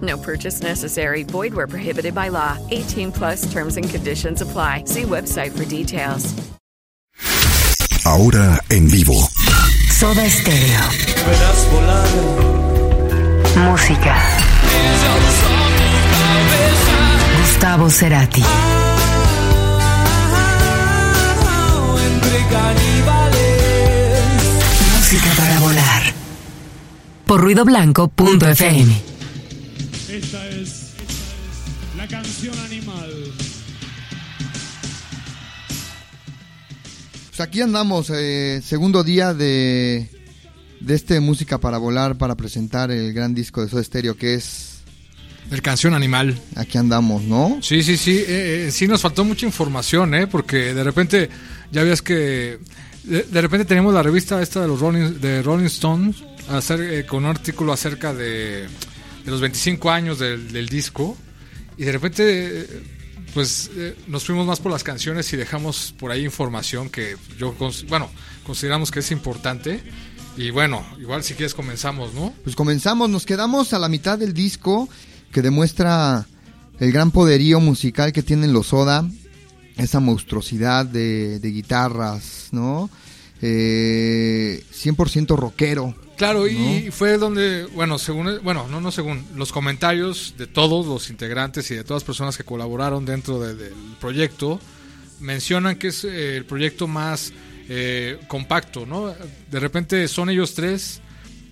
No purchase necessary. Void where prohibited by law. 18 plus terms and conditions apply. See website for details. Ahora en vivo. Soda Stereo. Música. Gustavo Cerati. Música para volar. Por ruidoblanco.fm. Esta es la canción animal. Pues aquí andamos, eh, segundo día de, de este Música para Volar para presentar el gran disco de Soda Stereo que es... El canción animal. Aquí andamos, ¿no? Sí, sí, sí. eh, eh, sí nos faltó mucha información, ¿eh? Porque de repente, ya ves que... De, de repente tenemos la revista esta de los Rolling, de Rolling Stones hacer, eh, con un artículo acerca de, de los 25 años del, disco. Y de repente, eh, pues eh, nos fuimos más por las canciones y dejamos por ahí información que yo, bueno, consideramos que es importante. Y bueno, igual si quieres comenzamos, ¿no? Pues comenzamos, nos quedamos a la mitad del disco que demuestra el gran poderío musical que tienen los Soda, esa monstruosidad de, de guitarras, ¿no? Eh, 100% rockero. Claro, y fue donde, bueno, según, bueno, no, no según, los comentarios de todos los integrantes y de todas las personas que colaboraron dentro de- del proyecto mencionan que es eh, el proyecto más eh, compacto, ¿no? De repente son ellos tres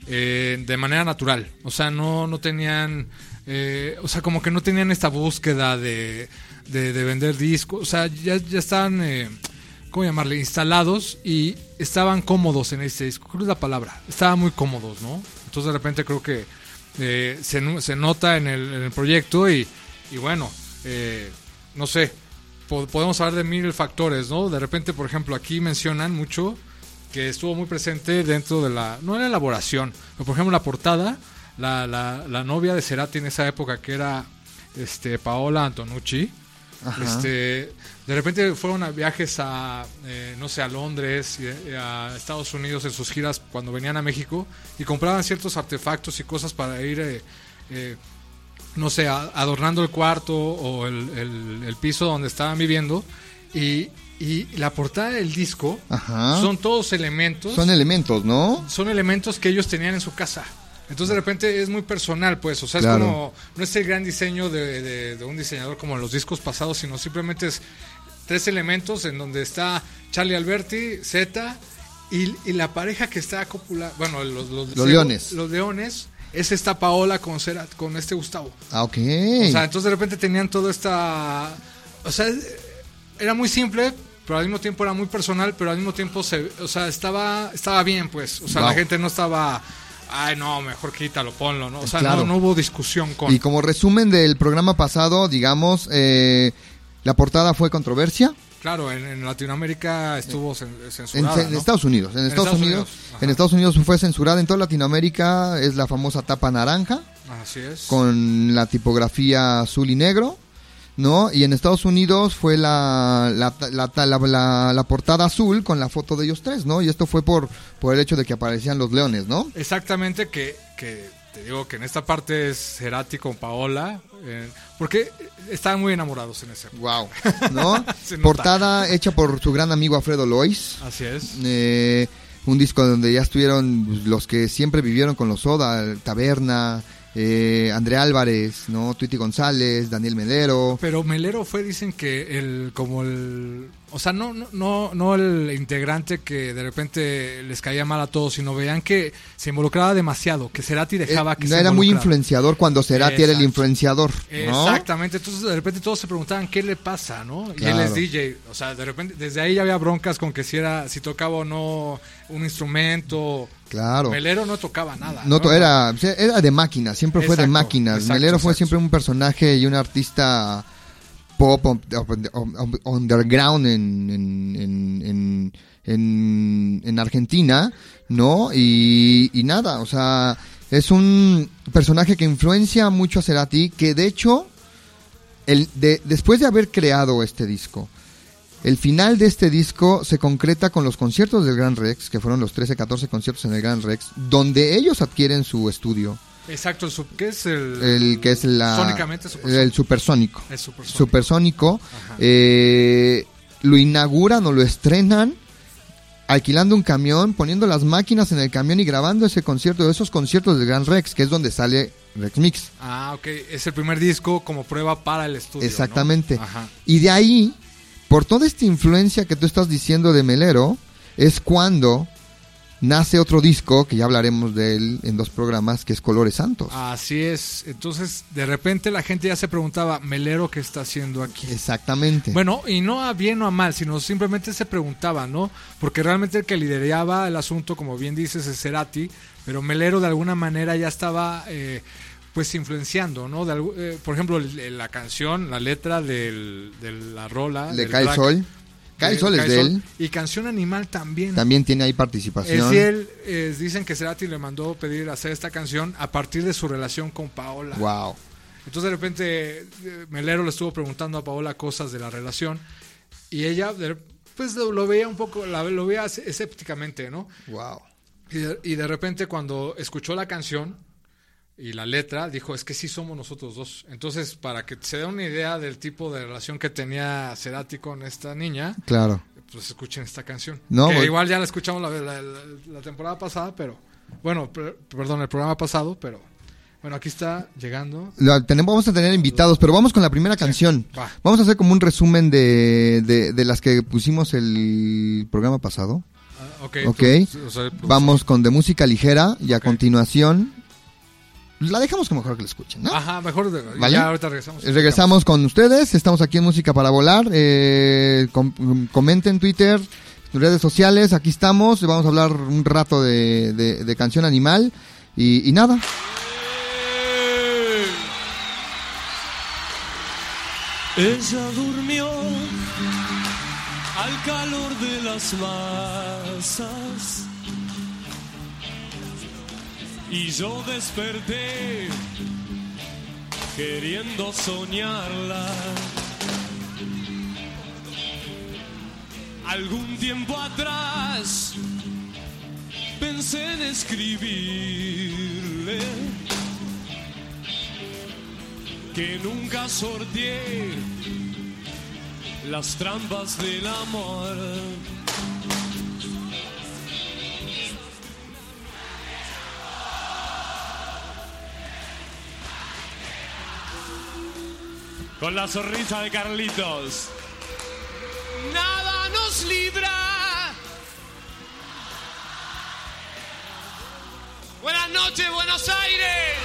eh, de manera natural, o sea, no, no tenían, eh, o sea, como que no tenían esta búsqueda de, de, de vender discos, o sea, ya, ya estaban, eh, ¿cómo llamarle? Instalados y estaban cómodos en este disco, creo que es la palabra, estaban muy cómodos, ¿no? Entonces de repente creo que eh, se, se nota en el, en el proyecto y, y bueno, eh, no sé, po- podemos hablar de mil factores, ¿no? De repente, por ejemplo, aquí mencionan mucho que estuvo muy presente dentro de la, no en la elaboración, pero por ejemplo la portada, la, la, la novia de Cerati en esa época que era este Paola Antonucci, Ajá. este, de repente fueron a viajes a, eh, no sé, a Londres y eh, a Estados Unidos en sus giras cuando venían a México y compraban ciertos artefactos y cosas para ir, eh, eh, no sé, a- adornando el cuarto o el, el- el piso donde estaban viviendo. Y, y la portada del disco Ajá. son todos elementos Son elementos, ¿no? son elementos que ellos tenían en su casa. Entonces de repente es muy personal, pues, o sea, Claro. es como, no es el gran diseño de, de- de un diseñador como en los discos pasados, sino simplemente es tres elementos en donde está Charlie Alberti, Z y, y la pareja que está copula, bueno, los, los, Los leones. Los leones, es esta Paola con, Cera- con este Gustavo. Ah, ok. O sea, entonces de repente tenían toda esta... O sea, era muy simple, pero al mismo tiempo era muy personal, pero al mismo tiempo se, o sea, estaba, estaba bien, pues. O sea, Wow. la gente no estaba, ay, no, mejor quítalo, ponlo, ¿no? O sea, Claro. no, no hubo discusión con... Y como resumen del programa pasado, digamos, eh, la portada fue controversia. Claro, en, en Latinoamérica estuvo cen- En, censurada, en. Estados Unidos, en, Estados, Unidos, ajá. en Estados Unidos fue censurada en toda Latinoamérica, es la famosa tapa naranja Así es. con la tipografía azul y negro, ¿no? Y en Estados Unidos fue la, la, la, la- la- la portada azul con la foto de ellos tres, ¿no? Y esto fue por, por el hecho de que aparecían los leones, ¿no? Exactamente, que, que te digo que en esta parte es Cerati con Paola, eh, porque estaban muy enamorados en ese. Wow, ¿no? Portada hecha por su gran amigo Alfredo Lois. Así es. Eh, un disco donde ya estuvieron pues, los que siempre vivieron con los Soda, Taberna, eh, André Álvarez, ¿no? Tuiti González, Daniel Medero. Pero Melero fue, dicen que el como el o sea, no, no, no, no el integrante que de repente les caía mal a todos, sino veían que se involucraba demasiado, que Cerati dejaba Eh, que no se era muy influenciador cuando Cerati era el influenciador. ¿no? Exactamente, entonces de repente todos se preguntaban qué le pasa, ¿no? Y él Claro. es DJ, o sea, de repente desde ahí ya había broncas con que si era si tocaba o no un instrumento. Claro. Melero no tocaba nada. No, era, era de máquinas, siempre fue de máquinas. exacto, Melero fue siempre un personaje y un artista pop underground en, en, en, en, en- en Argentina, ¿no? Y, y nada, o sea, es un personaje que influencia mucho a Cerati, que de hecho, el, de, después de haber creado este disco, el final de este disco se concreta con los conciertos del Gran Rex, que fueron los 13, 14 conciertos en el Gran Rex, donde ellos adquieren su estudio, Exacto, el sub- ¿qué es el el que es la, Sónicamente supersónico. el supersónico. Es supersónico. Supersónico. Eh, lo inauguran o lo estrenan alquilando un camión, poniendo las máquinas en el camión y grabando ese concierto, esos conciertos del Gran Rex, que es donde sale Rex Mix. Ah, ok, es el primer disco como prueba para el estudio. ¿no? Exactamente. Ajá. Y de ahí, por toda esta influencia que tú estás diciendo de Melero, es cuando nace otro disco, que ya hablaremos de él en dos programas, que es Colores Santos. Así es. Entonces, de repente la gente ya se preguntaba, Melero, ¿qué está haciendo aquí? Exactamente. Bueno, y no a bien o a mal, sino simplemente se preguntaba, ¿no? Porque realmente el que lideraba el asunto, como bien dices, es Cerati, pero Melero de alguna manera ya estaba, eh, pues, influenciando, ¿no? De eh, por ejemplo, la canción, la letra del, de la rola. de Cae Sol. Cae Sol es de él. Y Canción Animal también. También tiene ahí Es participación. de él, eh, dicen que Cerati le mandó pedir hacer esta canción a partir de su relación con Paola. Wow. Entonces de repente eh, Melero le estuvo preguntando a Paola cosas de la relación y ella pues lo, lo veía un poco, la- lo veía escépticamente, ¿no? Wow. Y de, y de repente cuando escuchó la canción y la letra, dijo, es que sí somos nosotros dos. Entonces, para que se dé una idea del tipo de relación que tenía Cerati con esta niña, Claro. pues escuchen esta canción. No, Que igual ya la escuchamos la, la- la- la temporada pasada, pero... Bueno, per- perdón, el programa pasado, pero... Bueno, aquí está llegando. La tenemos, vamos a tener invitados, pero vamos con la primera canción. va. Vamos a hacer como un resumen de, de, de las que pusimos el programa pasado. Ah, ok. Ok. tú- o sea, pues, Vamos con de música ligera y a continuación la dejamos que mejor que la escuchen, ¿no? Ajá, mejor. de- ¿Vale? Ya ahorita regresamos. Regresamos con ustedes, estamos aquí en Música para Volar. eh, com- comenten Twitter, redes sociales, aquí estamos. Vamos a hablar un rato de, de- de canción animal y, y nada. Ella durmió al calor de las masas y yo desperté queriendo soñarla. Algún tiempo atrás pensé en escribirle que nunca sorteé las trampas del amor. Con la sonrisa de Carlitos. Nada nos libra. Buenas noches, Buenos Aires.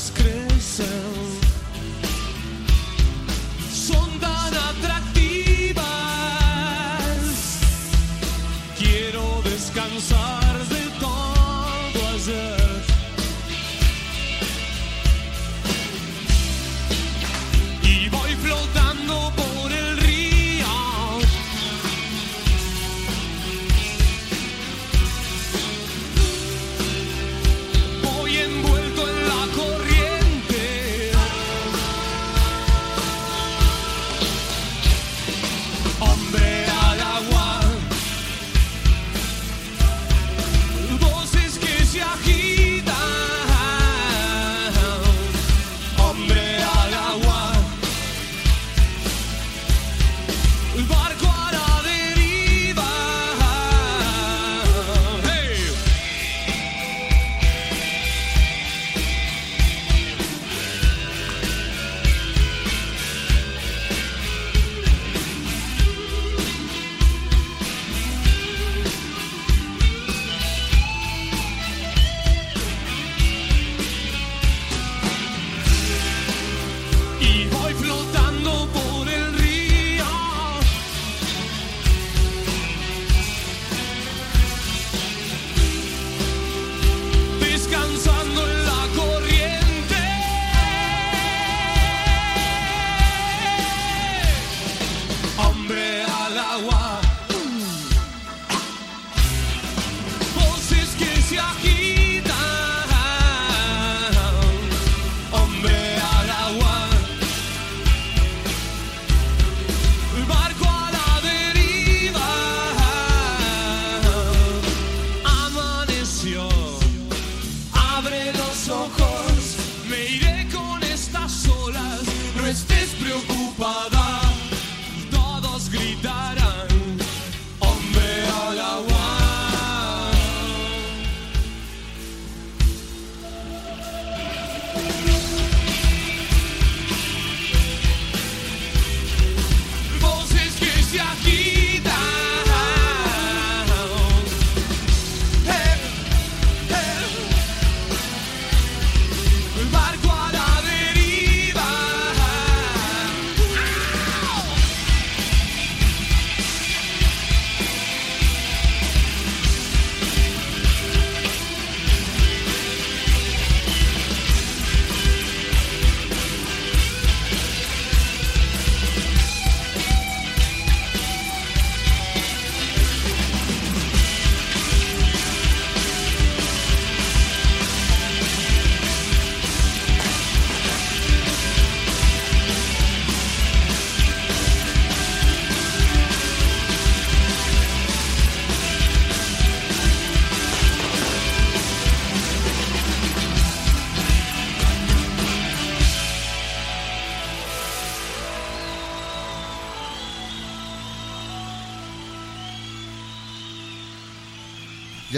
Formas crecen,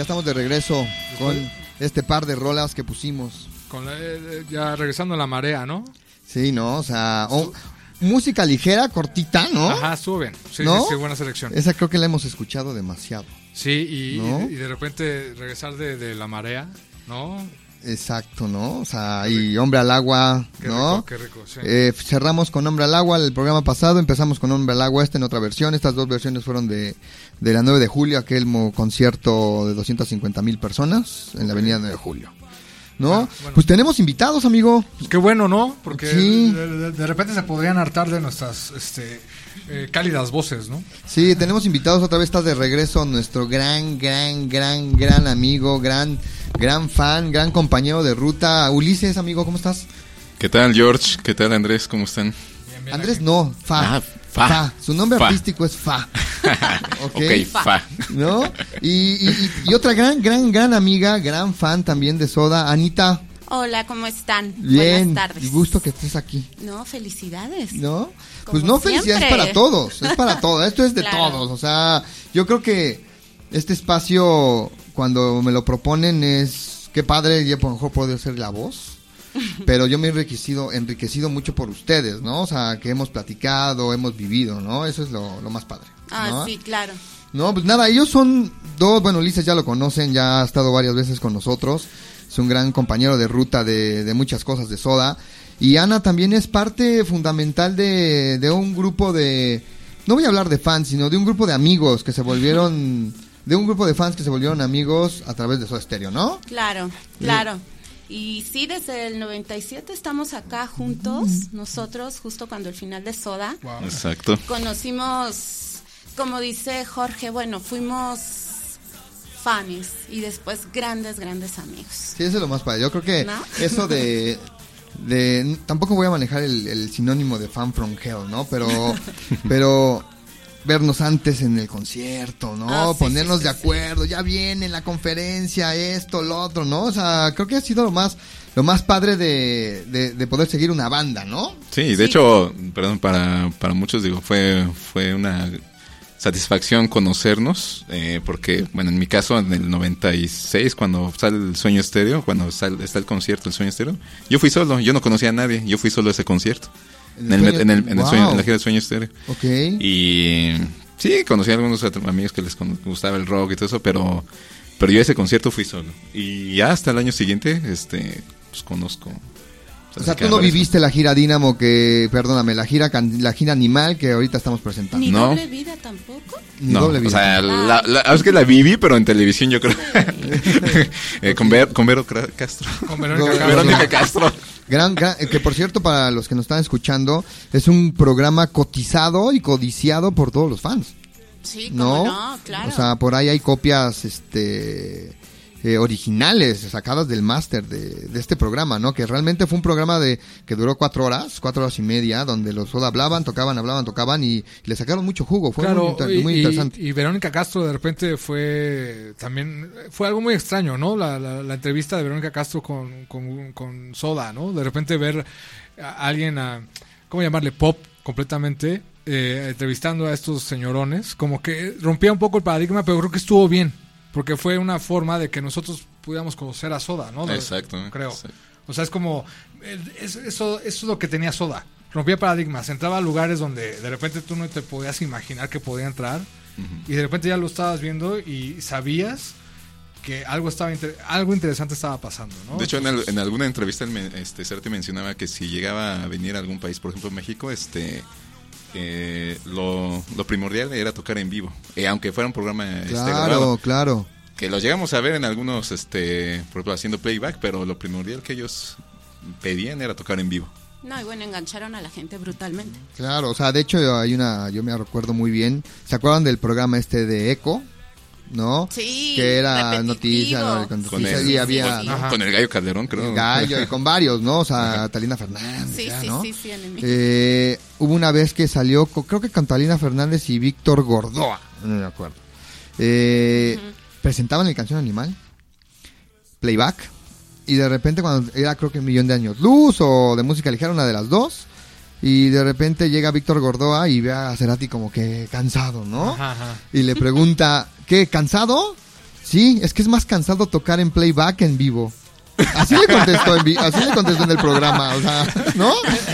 Ya estamos de regreso con este par de rolas que pusimos. Con la- eh, ya regresando a la marea, ¿no? Sí, ¿no? O sea, música ligera, cortita, ¿no? Ajá, estuvo bien. Sí, ¿No? sí, sí, buena selección. Esa creo que la hemos escuchado demasiado. Sí, y, ¿No? y de repente regresar de, de la marea, ¿no? Exacto, ¿no? O sea, y Hombre al Agua, Qué ¿no? rico, qué rico, sí. Eh, cerramos con Hombre al Agua el programa pasado, empezamos con Hombre al Agua este en otra versión. Estas dos versiones fueron de, de la 9 de julio, aquel concierto de 250 mil personas en la avenida 9 de julio. ¿No? Ah, bueno. Pues tenemos invitados, amigo. Pues qué bueno, ¿no? Porque Sí. de, de- de repente se podrían hartar de nuestras este, eh, cálidas voces, ¿no? Sí, tenemos invitados otra vez, está de regreso nuestro gran, gran, gran, gran amigo, gran, gran fan, gran compañero de ruta, Ulises, amigo, ¿cómo estás? ¿Qué tal, George? ¿Qué tal, Andrés? ¿Cómo están? Andrés no, Fa. Ah, Fa. Su nombre Fa. artístico es Fa. ok. ok, fa. ¿No? Y, y- y- y otra gran, gran, gran amiga, gran fan también de Soda, Anita. Hola, ¿cómo están? Bien, Buenas tardes. y gusto que estés aquí. No, felicidades. ¿No? Como Pues no felicidades siempre. para todos, es para todos, esto es de Claro. todos, o sea, yo creo que este espacio cuando me lo proponen es qué padre, ya por lo mejor puedo ser la voz, pero yo me he enriquecido, enriquecido mucho por ustedes, ¿no? O sea, que hemos platicado, hemos vivido, ¿no? Eso es lo, lo más padre. Ah, ¿no? sí, claro. No, pues nada, ellos son dos, bueno, Ulises ya lo conocen, ya ha estado varias veces con nosotros, es un gran compañero de ruta de, de muchas cosas de Soda, y Ana también es parte fundamental de, de un grupo de, no voy a hablar de fans, sino de un grupo de amigos que se volvieron, de un grupo de fans que se volvieron amigos a través de Soda Stereo, ¿no? Claro, claro. Y sí, desde el 97 estamos acá juntos, nosotros, justo cuando el final de Soda. Exacto. Conocimos, como dice Jorge, bueno, fuimos fans y después grandes, grandes amigos. Sí, eso es lo más padre. Yo creo que ¿No? eso de, de tampoco voy a manejar el, el sinónimo de fan from hell, ¿no? Pero, pero vernos antes en el concierto, ¿no? Ah, sí, Ponernos sí, de sí, acuerdo, ya viene la conferencia, esto, lo otro, ¿no? O sea, creo que ha sido lo más, lo más padre de, de, de poder seguir una banda, ¿no? Sí, de hecho, perdón, para, para muchos digo, fue, fue una satisfacción conocernos, eh, porque, bueno, en mi caso, en el 96, cuando sale el Sueño Estéreo, cuando sale, está el concierto del Sueño Estéreo, yo fui solo, yo no conocía a nadie, yo fui solo a ese concierto, en, el, Sueño- en, el, en, el Wow. sueño, en la gira del Sueño Estéreo. Ok. Y sí, conocí a algunos amigos que les gustaba el rock y todo eso, pero, pero yo a ese concierto fui solo. Y ya hasta el año siguiente, este, pues conozco. O sea, tú no viviste la gira Dínamo que, perdóname, la gira, can- la gira Animal que ahorita estamos presentando. Ni No. doble vida tampoco. Ni No, doble o vida. sea, la, la- es que la viví, pero en televisión yo creo. Eh, con, Ver- con Vero Castro. Con Verónica Con Castro. Verónica Castro. Gran, gran- eh, que por cierto, para los que nos están escuchando, es un programa cotizado y codiciado por todos los fans. Sí, ¿No? no, claro. O sea, por ahí hay copias este eh, originales sacadas del máster de, de este programa, ¿no? Que realmente fue un programa de que duró cuatro horas, cuatro horas y media, donde los Soda hablaban, tocaban, hablaban, tocaban y, le sacaron mucho jugo. Fue muy, Claro, inter- y, muy y- interesante. y Verónica Castro de repente fue también, fue algo muy extraño, ¿no? La, la- la entrevista de Verónica Castro con, con, con Soda, ¿no? De repente ver a alguien, a, ¿cómo llamarle? Pop completamente, eh, entrevistando a estos señorones, como que rompía un poco el paradigma, pero creo que estuvo bien, porque fue una forma de que nosotros pudiéramos conocer a Soda, ¿no? Exacto. Creo. Exacto. O sea, es como, eh, es- eso, eso es lo que tenía Soda. Rompía paradigmas, entraba a lugares donde de repente tú no te podías imaginar que podía entrar y de repente ya lo estabas viendo y sabías que algo estaba inter- algo interesante estaba pasando, ¿no? De hecho, en, al- en alguna entrevista, este, Cerati mencionaba que si llegaba a venir a algún país, por ejemplo México, este, eh, lo, lo primordial era tocar en vivo. Eh, aunque fuera un programa este, Claro, grabado. claro. Que lo llegamos a ver en algunos, este, por ejemplo, haciendo playback, pero lo primordial que ellos pedían era tocar en vivo. No, y bueno, engancharon a la gente brutalmente. Claro, o sea, de hecho hay una, yo me recuerdo muy bien, ¿se acuerdan del programa este de Eco? ¿No? Sí, Que era repetitivo. noticia, ¿no? con el, y había sí, con el gallo Calderón, creo. el gallo y con varios, ¿no? O sea, Talina Fernández, Sí, ya, sí, ¿no? sí, sí, el Eh, hubo una vez que salió, creo que con Talina Fernández y Víctor Gordoa, no me acuerdo. Eh, Presentaban el canción Animal, playback, y de repente cuando era creo que un millón de años luz o de música ligera, una de las dos, y de repente llega Víctor Gordoa y ve a Cerati como que cansado, ¿no? Ajá, ajá. Y le pregunta, ¿qué? ¿Cansado? Sí, es que es más cansado tocar en playback que en vivo. Así le contestó en, así le contestó en el programa, o sea, ¿no?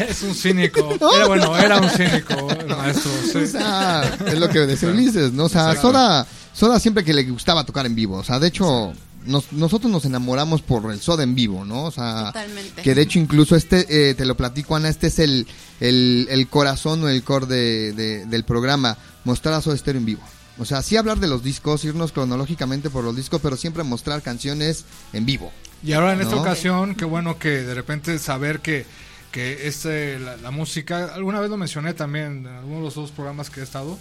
Es un cínico. Era bueno, era un cínico, el maestro. sí. O sea, es lo que decía Ulises, ¿no? O sea. Soda, Soda siempre que le gustaba tocar en vivo, o sea, de hecho, nos- nosotros nos enamoramos por el Soda en vivo, ¿no? O sea, Totalmente. que de hecho incluso este, eh, te lo platico Ana, este es el, el, el corazón o el core de, de- del programa, mostrar a Soda Stereo en vivo. O sea, sí hablar de los discos, irnos cronológicamente por los discos, pero siempre mostrar canciones en vivo. Y ahora en esta ocasión, qué bueno que de repente saber que, que este, la, la música, alguna vez lo mencioné también en alguno de los dos programas que he estado,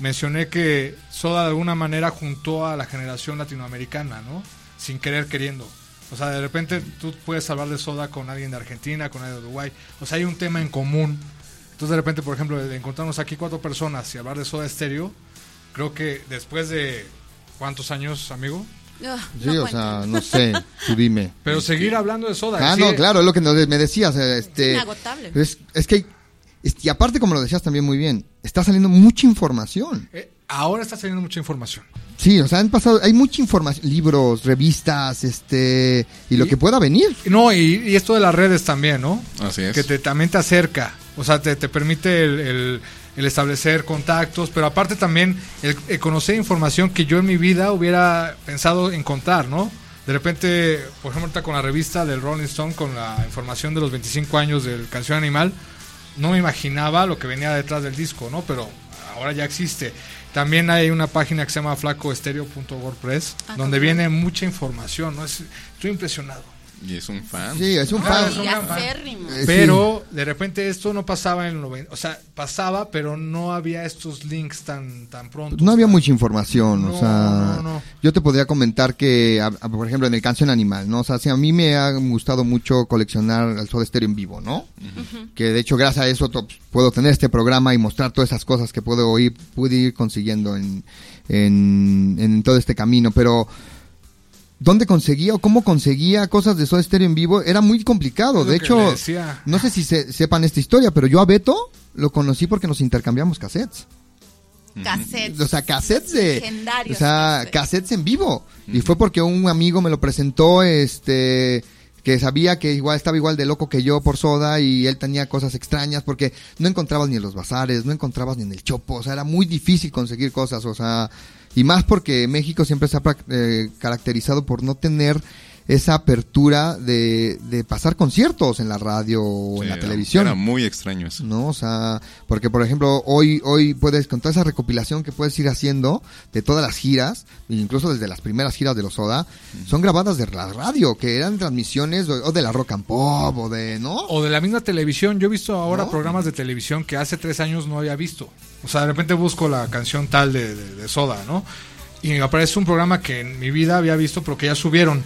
mencioné que Soda de alguna manera juntó a la generación latinoamericana, ¿no? Sin querer queriendo. O sea, de repente tú puedes hablar de Soda con alguien de Argentina, con alguien de Uruguay. O sea, hay un tema en común. Entonces, de repente, por ejemplo, de encontrarnos aquí cuatro personas y hablar de Soda Stereo, creo que después de... ¿Cuántos años, amigo? Ah, Sí, no o cuento. sea, no sé, tú dime. Pero seguir hablando de Soda. Ah, sí, no, claro, es lo que nos- me decías. eh, Este, Inagotable. es, es que, es- y aparte, como lo decías también muy bien, está saliendo mucha información. eh, ahora está saliendo mucha información. Sí, o sea, han pasado, hay mucha información, libros, revistas, este, y lo que pueda venir. No, y, y esto de las redes también, ¿no? Así es. Que te, también te acerca. O sea, te, te permite el, el- el establecer contactos, pero aparte también el, el conocer información que yo en mi vida hubiera pensado en contar, ¿no? De repente, por ejemplo, ahorita con la revista del Rolling Stone, con la información de los 25 años del Canción Animal, no me imaginaba lo que venía detrás del disco, ¿no? Pero ahora ya existe. También hay una página que se llama flacoestereo.wordpress, Ah, donde viene mucha información, ¿no? Es- estoy impresionado. Y es un fan. Sí, es un Ah, fan. es. Eh, Pero de repente esto no pasaba en el 90, o sea, pasaba, pero no había estos links tan tan pronto. No había mucha información, No, o sea, no, no. yo te podría comentar que, a- a- por ejemplo, en el Canción Animal, ¿no? O sea, sí, a mí me ha gustado mucho coleccionar el Soda Stereo en vivo, ¿no? Que de hecho, gracias a eso puedo tener este programa y mostrar todas esas cosas que puedo ir, pude ir consiguiendo en, en, en todo este camino, pero... ¿Dónde conseguía o cómo conseguía cosas de Soda Stereo en vivo? Era muy complicado. De hecho, no sé si se- sepan esta historia, pero yo a Beto lo conocí porque nos intercambiamos cassettes. Cassettes. O sea, cassettes de. Legendarios O sea, cassettes. cassettes en vivo. Y fue porque un amigo me lo presentó, este. Que sabía que igual estaba igual de loco que yo por soda y él tenía cosas extrañas porque no encontrabas ni en los bazares, no encontrabas ni en el chopo, o sea, era muy difícil conseguir cosas, o sea, y más porque México siempre se ha eh, caracterizado por no tener esa apertura de, de pasar conciertos en la radio o Sí, en la era- televisión. Era muy extraño eso. ¿no? O sea, porque por ejemplo, hoy, hoy puedes, con toda esa recopilación que puedes ir haciendo de todas las giras, e incluso desde las primeras giras de los Soda, son grabadas de la radio, que eran transmisiones o, o de la rock and pop, o de, ¿no? O de la misma televisión. Yo he visto ahora ¿No? programas de televisión que hace tres años no había visto. O sea, de repente busco la canción tal de, de- de Soda, ¿no? Y me aparece un programa que en mi vida había visto, pero que ya subieron.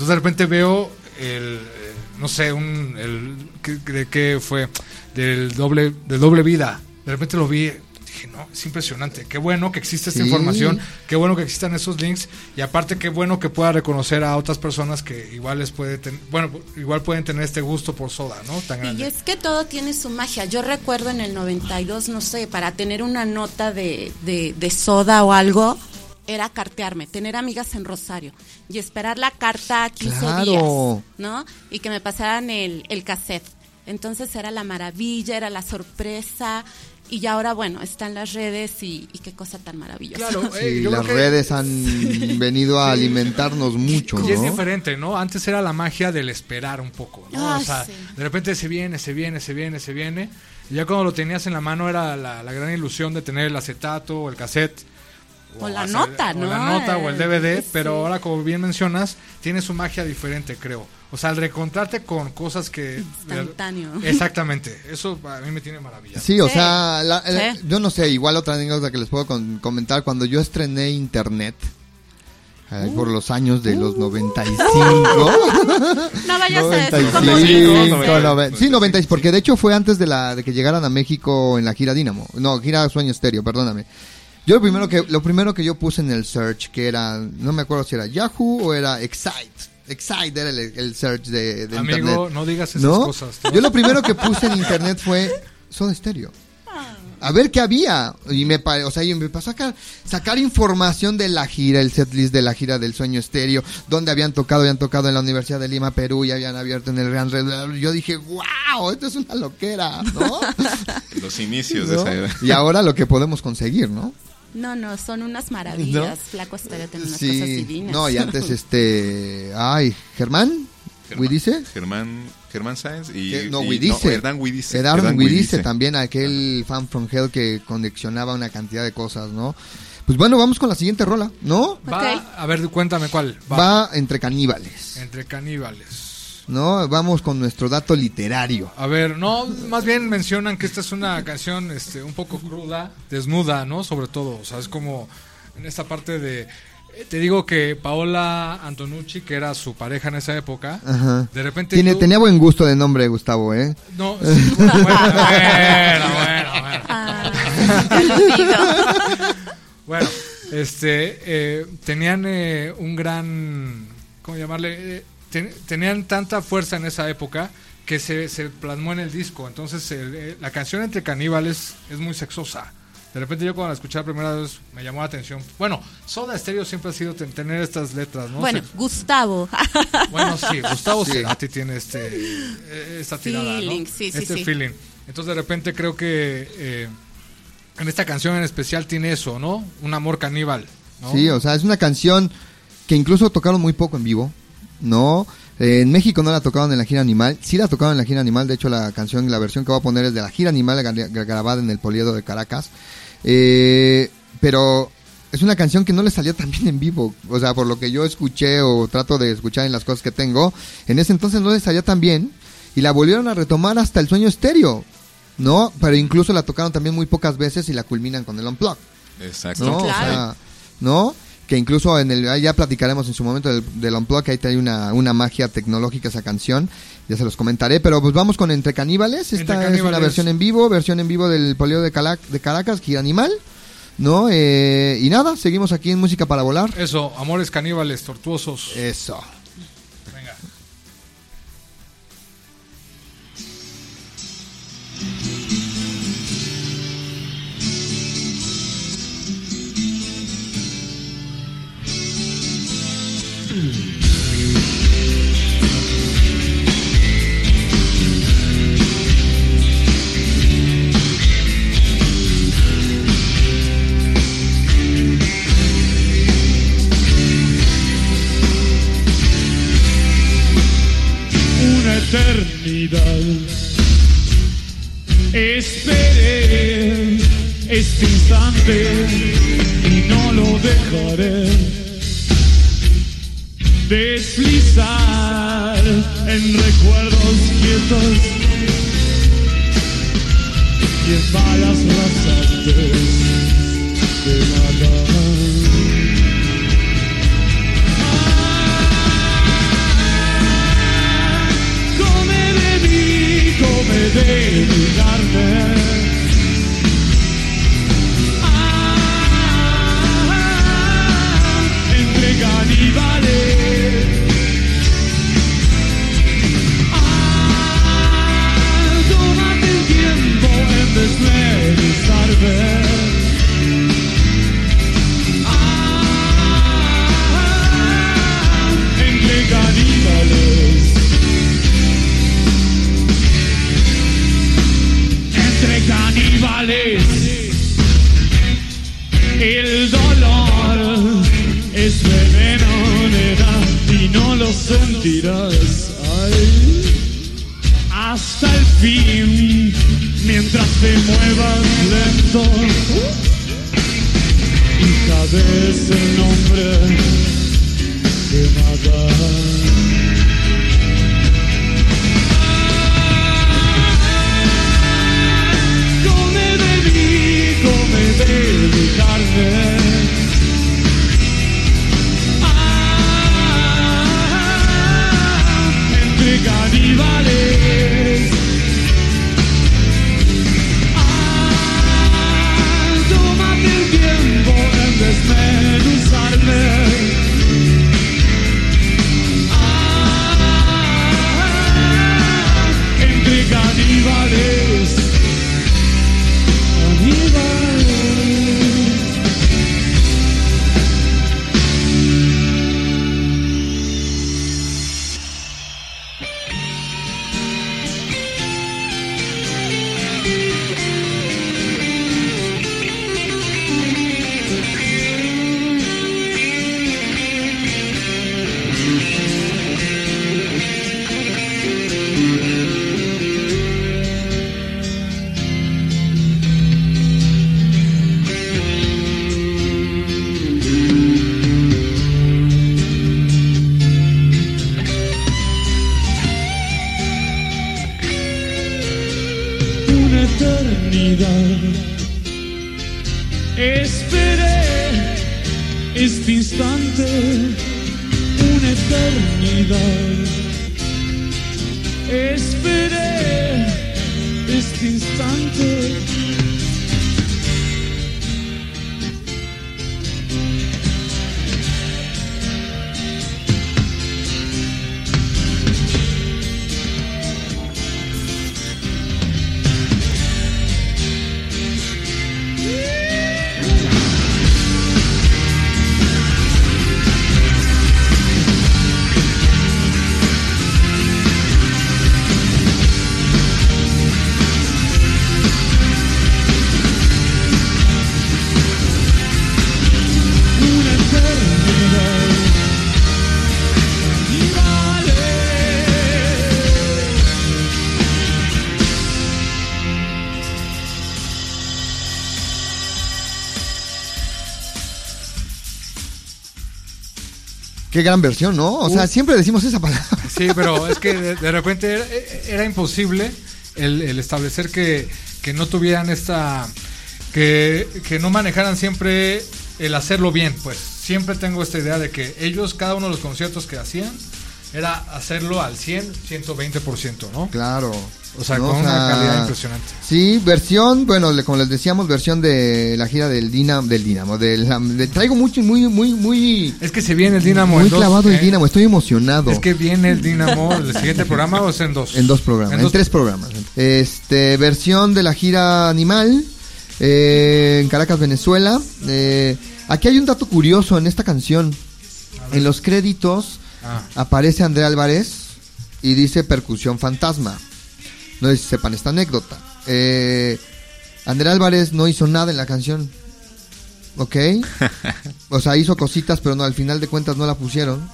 Entonces de repente veo el, eh, no sé, un, el, ¿qué- ¿de qué fue? Del doble, del doble vida. De repente lo vi, dije, no, es impresionante. Qué bueno que existe esta Sí. información, qué bueno que existan esos links y aparte qué bueno que pueda reconocer a otras personas que igual les puede ten- bueno, igual pueden tener este gusto por soda, ¿no? Tan Y es que todo tiene su magia. Yo recuerdo en el 92, no sé, para tener una nota de, de, de soda o algo, era cartearme, tener amigas en Rosario y esperar la carta 15 Claro. días, ¿no? Y que me pasaran el, el cassette. Entonces era la maravilla, era la sorpresa. Y ya ahora, bueno, están las redes y, y qué cosa tan maravillosa. Claro, eh, Sí, las que- redes han venido a alimentarnos mucho, Y es ¿no? diferente, ¿no? Antes era la magia del esperar un poco, ¿no? Ah, o sea, sí. de repente se viene, se viene, se viene, se viene. Y ya cuando lo tenías en la mano era la, la gran ilusión de tener el acetato o el cassette. O la hacer- nota, o ¿no? la nota o el DVD, Sí. pero ahora como bien mencionas, tiene su magia diferente, creo. O sea, al reencontrarte con cosas que... Instantáneo. Exactamente, eso a mí me tiene maravilla. Sí, o Sí. sea, la- la- Sí. yo no sé, igual otra anécdota que les puedo con- comentar, cuando yo estrené internet, por los años de los 95. No vayas a decir 95, como 95, dices. noven- sí, 96, porque de hecho fue antes de la de que llegaran a México en la gira Dínamo. No, gira Sueño Estéreo, perdóname. Yo lo primero que lo primero que yo puse en el search que era no me acuerdo si era Yahoo o era Excite. Excite era el, el search de, de Amigo, internet. no digas esas ¿No? cosas. Yo lo primero que puse en internet fue Soda Stereo. A ver qué había. Y me, o sea, y me pasó a sacar, sacar información de la gira, el setlist de la gira del Sueño Estéreo, donde habían tocado, habían tocado en la Universidad de Lima, Perú, y habían abierto en el Gran Red. Yo dije, wow, esto es una loquera, ¿no? Los inicios de esa edad. Y ahora lo que podemos conseguir, ¿no? No, no, son unas maravillas. ¿No? Flaco Estéreo tiene unas cosas divinas. No, y antes este, ay, Germán, Germán- dice? Germán, Germán Sáenz y, no, y-. Hernán Huidice. Hernán Huidice. también, aquel fan from hell que conexionaba una cantidad de cosas, ¿no? Pues bueno, vamos con la siguiente rola, ¿no? Va, a ver, cuéntame cuál. Va, entre caníbales, Entre caníbales. ¿No? Vamos con nuestro dato literario. A ver, no, más bien mencionan que esta es una canción este, un poco cruda, desnuda, ¿no? Sobre todo, o sea, es como en esta parte de... eh, Te digo que Paola Antonucci, que era su pareja en esa época, Ajá. de repente... Tiene, tú- tenía buen gusto de nombre, Gustavo, ¿eh? No, sí, bueno, bueno, bueno, bueno. Ah. Bueno, este, eh, tenían eh, un gran, ¿cómo llamarle? Eh, ten- tenían tanta fuerza en esa época que se, se plasmó en el disco. Entonces, el- eh, la canción entre caníbales es muy sexosa. De repente yo cuando la escuché la primera vez me llamó la atención. Bueno, Soda Stereo siempre ha sido ten- tener estas letras, ¿no? Bueno, Sex- Gustavo. bueno, sí, Gustavo Cerati tiene este, eh, esta tirada, ¿no? Feeling, sí, sí, este sí. feeling. Entonces de repente creo que eh, en esta canción en especial tiene eso, ¿no? Un amor caníbal, ¿no? Sí, o sea, es una canción que incluso tocaron muy poco en vivo, ¿no? En México no la tocaron en la gira Animal, sí la tocaron en la gira Animal, de hecho la canción, la versión que voy a poner es de la gira Animal gra- gra- grabada en el Poliedo de Caracas, Eh, pero es una canción que no le salía tan bien en vivo, o sea, por lo que yo escuché o trato de escuchar en las cosas que tengo, en ese entonces no le salía tan bien y la volvieron a retomar hasta el sueño estéreo, ¿no? Pero incluso la tocaron también muy pocas veces y la culminan con el Unplugged. Exacto. ¿no? O sea, ¿no? Que incluso en el, ya platicaremos en su momento del, del Unplugged, que ahí hay una, una magia tecnológica esa canción, ya se los comentaré, pero pues vamos con Entre Caníbales, esta Entre es una versión en vivo, versión en vivo del Polio de Caracas, Gira Animal, ¿no? Eh, y nada, seguimos aquí en Música para Volar. Eso, amores caníbales, tortuosos. Eso. Qué gran versión, ¿no? O sea, siempre decimos esa palabra. Sí, pero es que de, de repente era, era imposible el, el establecer que, que no tuvieran esta. Que, que no manejaran siempre el hacerlo bien. Pues siempre tengo esta idea de que ellos, cada uno de los conciertos que hacían, era hacerlo al 100, 120%, ¿no? Claro. O sea, ¿no? con O una calidad impresionante. Sí, versión, bueno, como les decíamos, versión de la gira del Dinamo, del Dinamo, del, de- traigo mucho, muy, muy, muy, Es que se viene el Dinamo muy en dos, clavado el ¿eh? Dinamo, estoy emocionado. Es que viene el Dinamo, el siguiente programa o es en dos. En dos programas, en, dos- tres programas. Este, versión de la gira Animal eh, en Caracas, Venezuela. Eh, aquí hay un dato curioso en esta canción. En los créditos Ah. aparece André Álvarez y dice percusión fantasma. No sé si sepan esta anécdota. Eh, André Álvarez no hizo nada en la canción. ¿Ok? O sea, hizo cositas, pero no, al final de cuentas no la pusieron.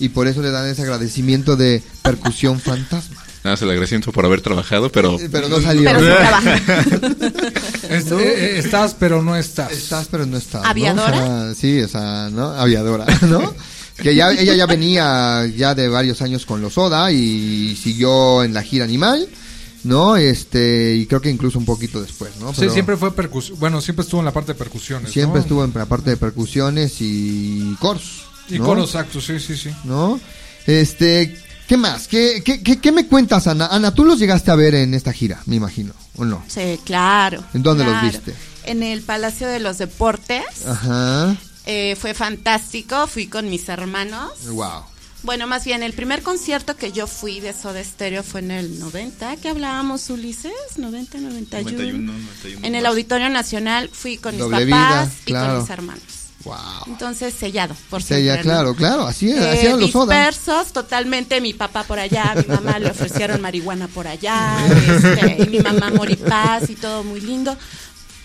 Y por eso le dan ese agradecimiento de percusión fantasma. Nada, se le agradecimiento por haber trabajado, pero... Pero no salió. Pero sí trabaja. Es- eh, eh, estás, pero no estás. Estás, pero no estás. ¿no? ¿Aviadora? O sea, sí, o sea, ¿no? Aviadora, ¿no? que ya, ella ya venía ya de varios años con los Oda y siguió en la gira Animal, ¿no? Este, y creo que incluso un poquito después, ¿no? Sí, siempre fue percusión. Bueno, siempre estuvo en la parte de percusiones. siempre ¿no? estuvo en la parte de percusiones y coros. Y ¿no? coros, exacto, sí, sí, sí. ¿No? Este, ¿qué más? ¿Qué, qué, qué, qué me cuentas, Ana? Ana, tú los llegaste a ver en esta gira, me imagino, ¿o no? Sí, claro. ¿En dónde los viste? En el Palacio de los Deportes. Ajá. Eh, fue fantástico. Fui con mis hermanos. Wow. Bueno, más bien, el primer concierto que yo fui de Soda Stereo fue en el 90, que hablábamos, Ulises, 90, 91. 91, 91, En el. Auditorio Nacional fui con mis Doble papás vida, y claro. con mis hermanos. Wow. Entonces, sellado, por ¿no? claro, claro, así, Eh, así eran los dispersos totalmente, mi papá por allá, mi mamá le ofrecieron marihuana por allá, este, y mi mamá moripaz y todo muy lindo.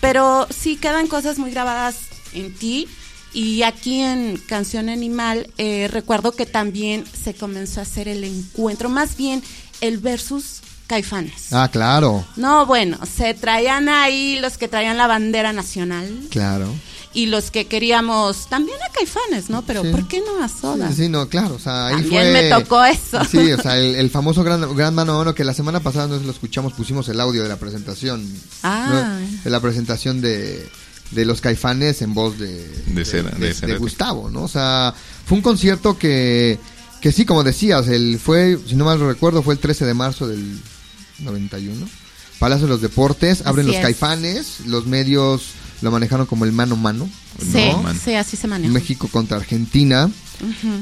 Pero sí quedan cosas muy grabadas en ti. Y aquí en Canción Animal eh, recuerdo que también se comenzó a hacer el encuentro, más bien el versus Caifanes. Ah, claro, No, bueno, se traían ahí los que traían la bandera nacional claro. y los que queríamos también a Caifanes, ¿no? Pero Sí. ¿por qué no a Soda? Sí, sí, no, claro, o sea, ahí También fue... me tocó eso. Sí, o sea, el, el famoso gran, gran mano mano que la semana pasada no sé si lo escuchamos, pusimos el audio de la presentación. Ah. ¿no? De la presentación de, de los caifanes en voz de, De Cera- de. Gustavo, ¿no? O sea, fue un concierto que, que sí, como decías, el fue, si no mal recuerdo, fue el 13 de marzo del 91. Palacio de los Deportes, abren Así los es. caifanes, los medios lo manejaron como el mano a mano. Sí, sí, así se maneja. México contra Argentina.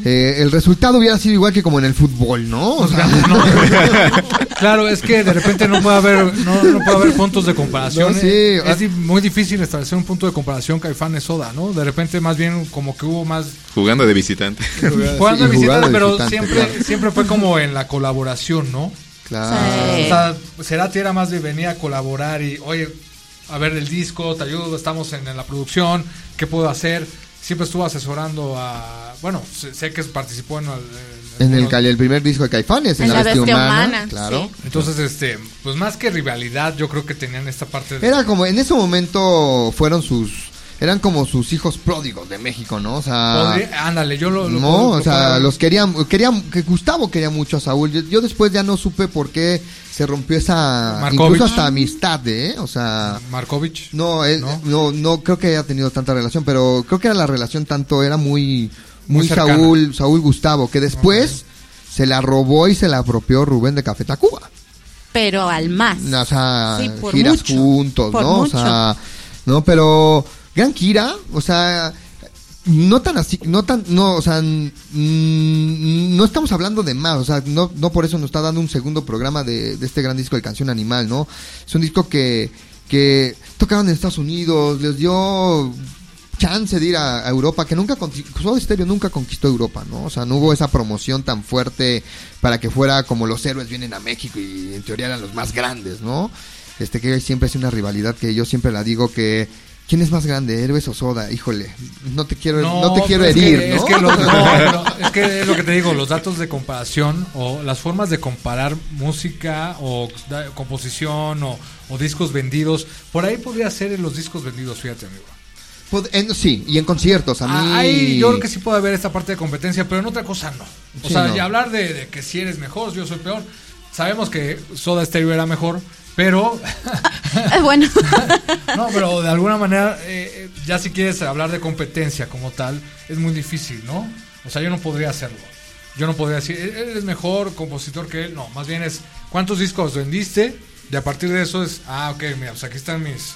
Eh, el resultado hubiera sido igual que como en el fútbol, ¿no? O sea, Claro, es que de repente no puede haber, no, no puede haber puntos de comparación. No, sí. es di- muy difícil establecer un punto de comparación Caifanes Soda, ¿no? De repente más bien como que hubo más Jugando de visitante. jugando de visitante, de pero visitante, siempre claro. siempre fue como en la colaboración, ¿no? claro. Sí. O sea, Cerati era más de venir a colaborar y, oye, a ver el disco, te ayudo, estamos en, en la producción, ¿qué puedo hacer? Siempre estuvo asesorando a, bueno, sé, sé que participó en el, En el, uno- Cali- el primer disco de Caifanes, en, la, bestia, humana, claro. sí. Entonces, este, pues más que rivalidad, yo creo que tenían esta parte de... Era como, en ese momento fueron sus, eran como sus hijos pródigos de México, ¿no? O sea, Podría- ándale, yo lo, lo- no, o sea, lo- los querían, querían, que Gustavo quería mucho a Saúl. Yo, yo después ya no supe por qué se rompió esa, Markovich. incluso hasta amistad, ¿eh? O sea, Markovich. no, él- ¿No? ¿No? no, creo que haya tenido tanta relación, pero creo que era la relación tanto, era muy, muy. Saúl, Saúl Gustavo, que después se la robó y se la apropió Rubén de Café Tacuba. Pero al más. O sea, Sí, por giras mucho, juntos, por ¿no? mucho. O sea, no, pero Gran Kira, o sea, no tan así, no tan, no, o sea, mm, no estamos hablando de más, o sea, no, no por eso nos está dando un segundo programa de, este gran disco de Canción Animal, ¿no? Es un disco que, que tocaron en Estados Unidos, les dio chance de ir a, Europa, que nunca Soda Stereo nunca conquistó Europa, ¿no? O sea, no hubo esa promoción tan fuerte para que fuera como los héroes vienen a México y en teoría eran los más grandes, ¿no? Este que siempre es una rivalidad que yo siempre la digo que ¿quién es más grande, héroes o Soda? Híjole, no te quiero no, te quiero pero es herir, que- ¿no? Es que, lo, no, es que es lo que te digo, los datos de comparación o las formas de comparar música o da- composición o, o discos vendidos, por ahí podría ser en los discos vendidos, fíjate, amigo. Pod- en- sí, y en conciertos, a mí Ah, Ahí yo creo que sí puede haber esta parte de competencia, pero en otra cosa no. O Sí, sea, no. y hablar de, de que si eres mejor, yo soy peor. Sabemos que Soda Stereo era mejor, pero Eh, bueno, no, pero de alguna manera, eh, eh, ya si quieres hablar de competencia como tal, es muy difícil, ¿no? O sea, yo no podría hacerlo. Yo no podría decir, "Eh, él es mejor compositor que él. No, más bien es, ¿cuántos discos vendiste? Y a partir de eso es, ah, ok, mira, pues aquí están mis,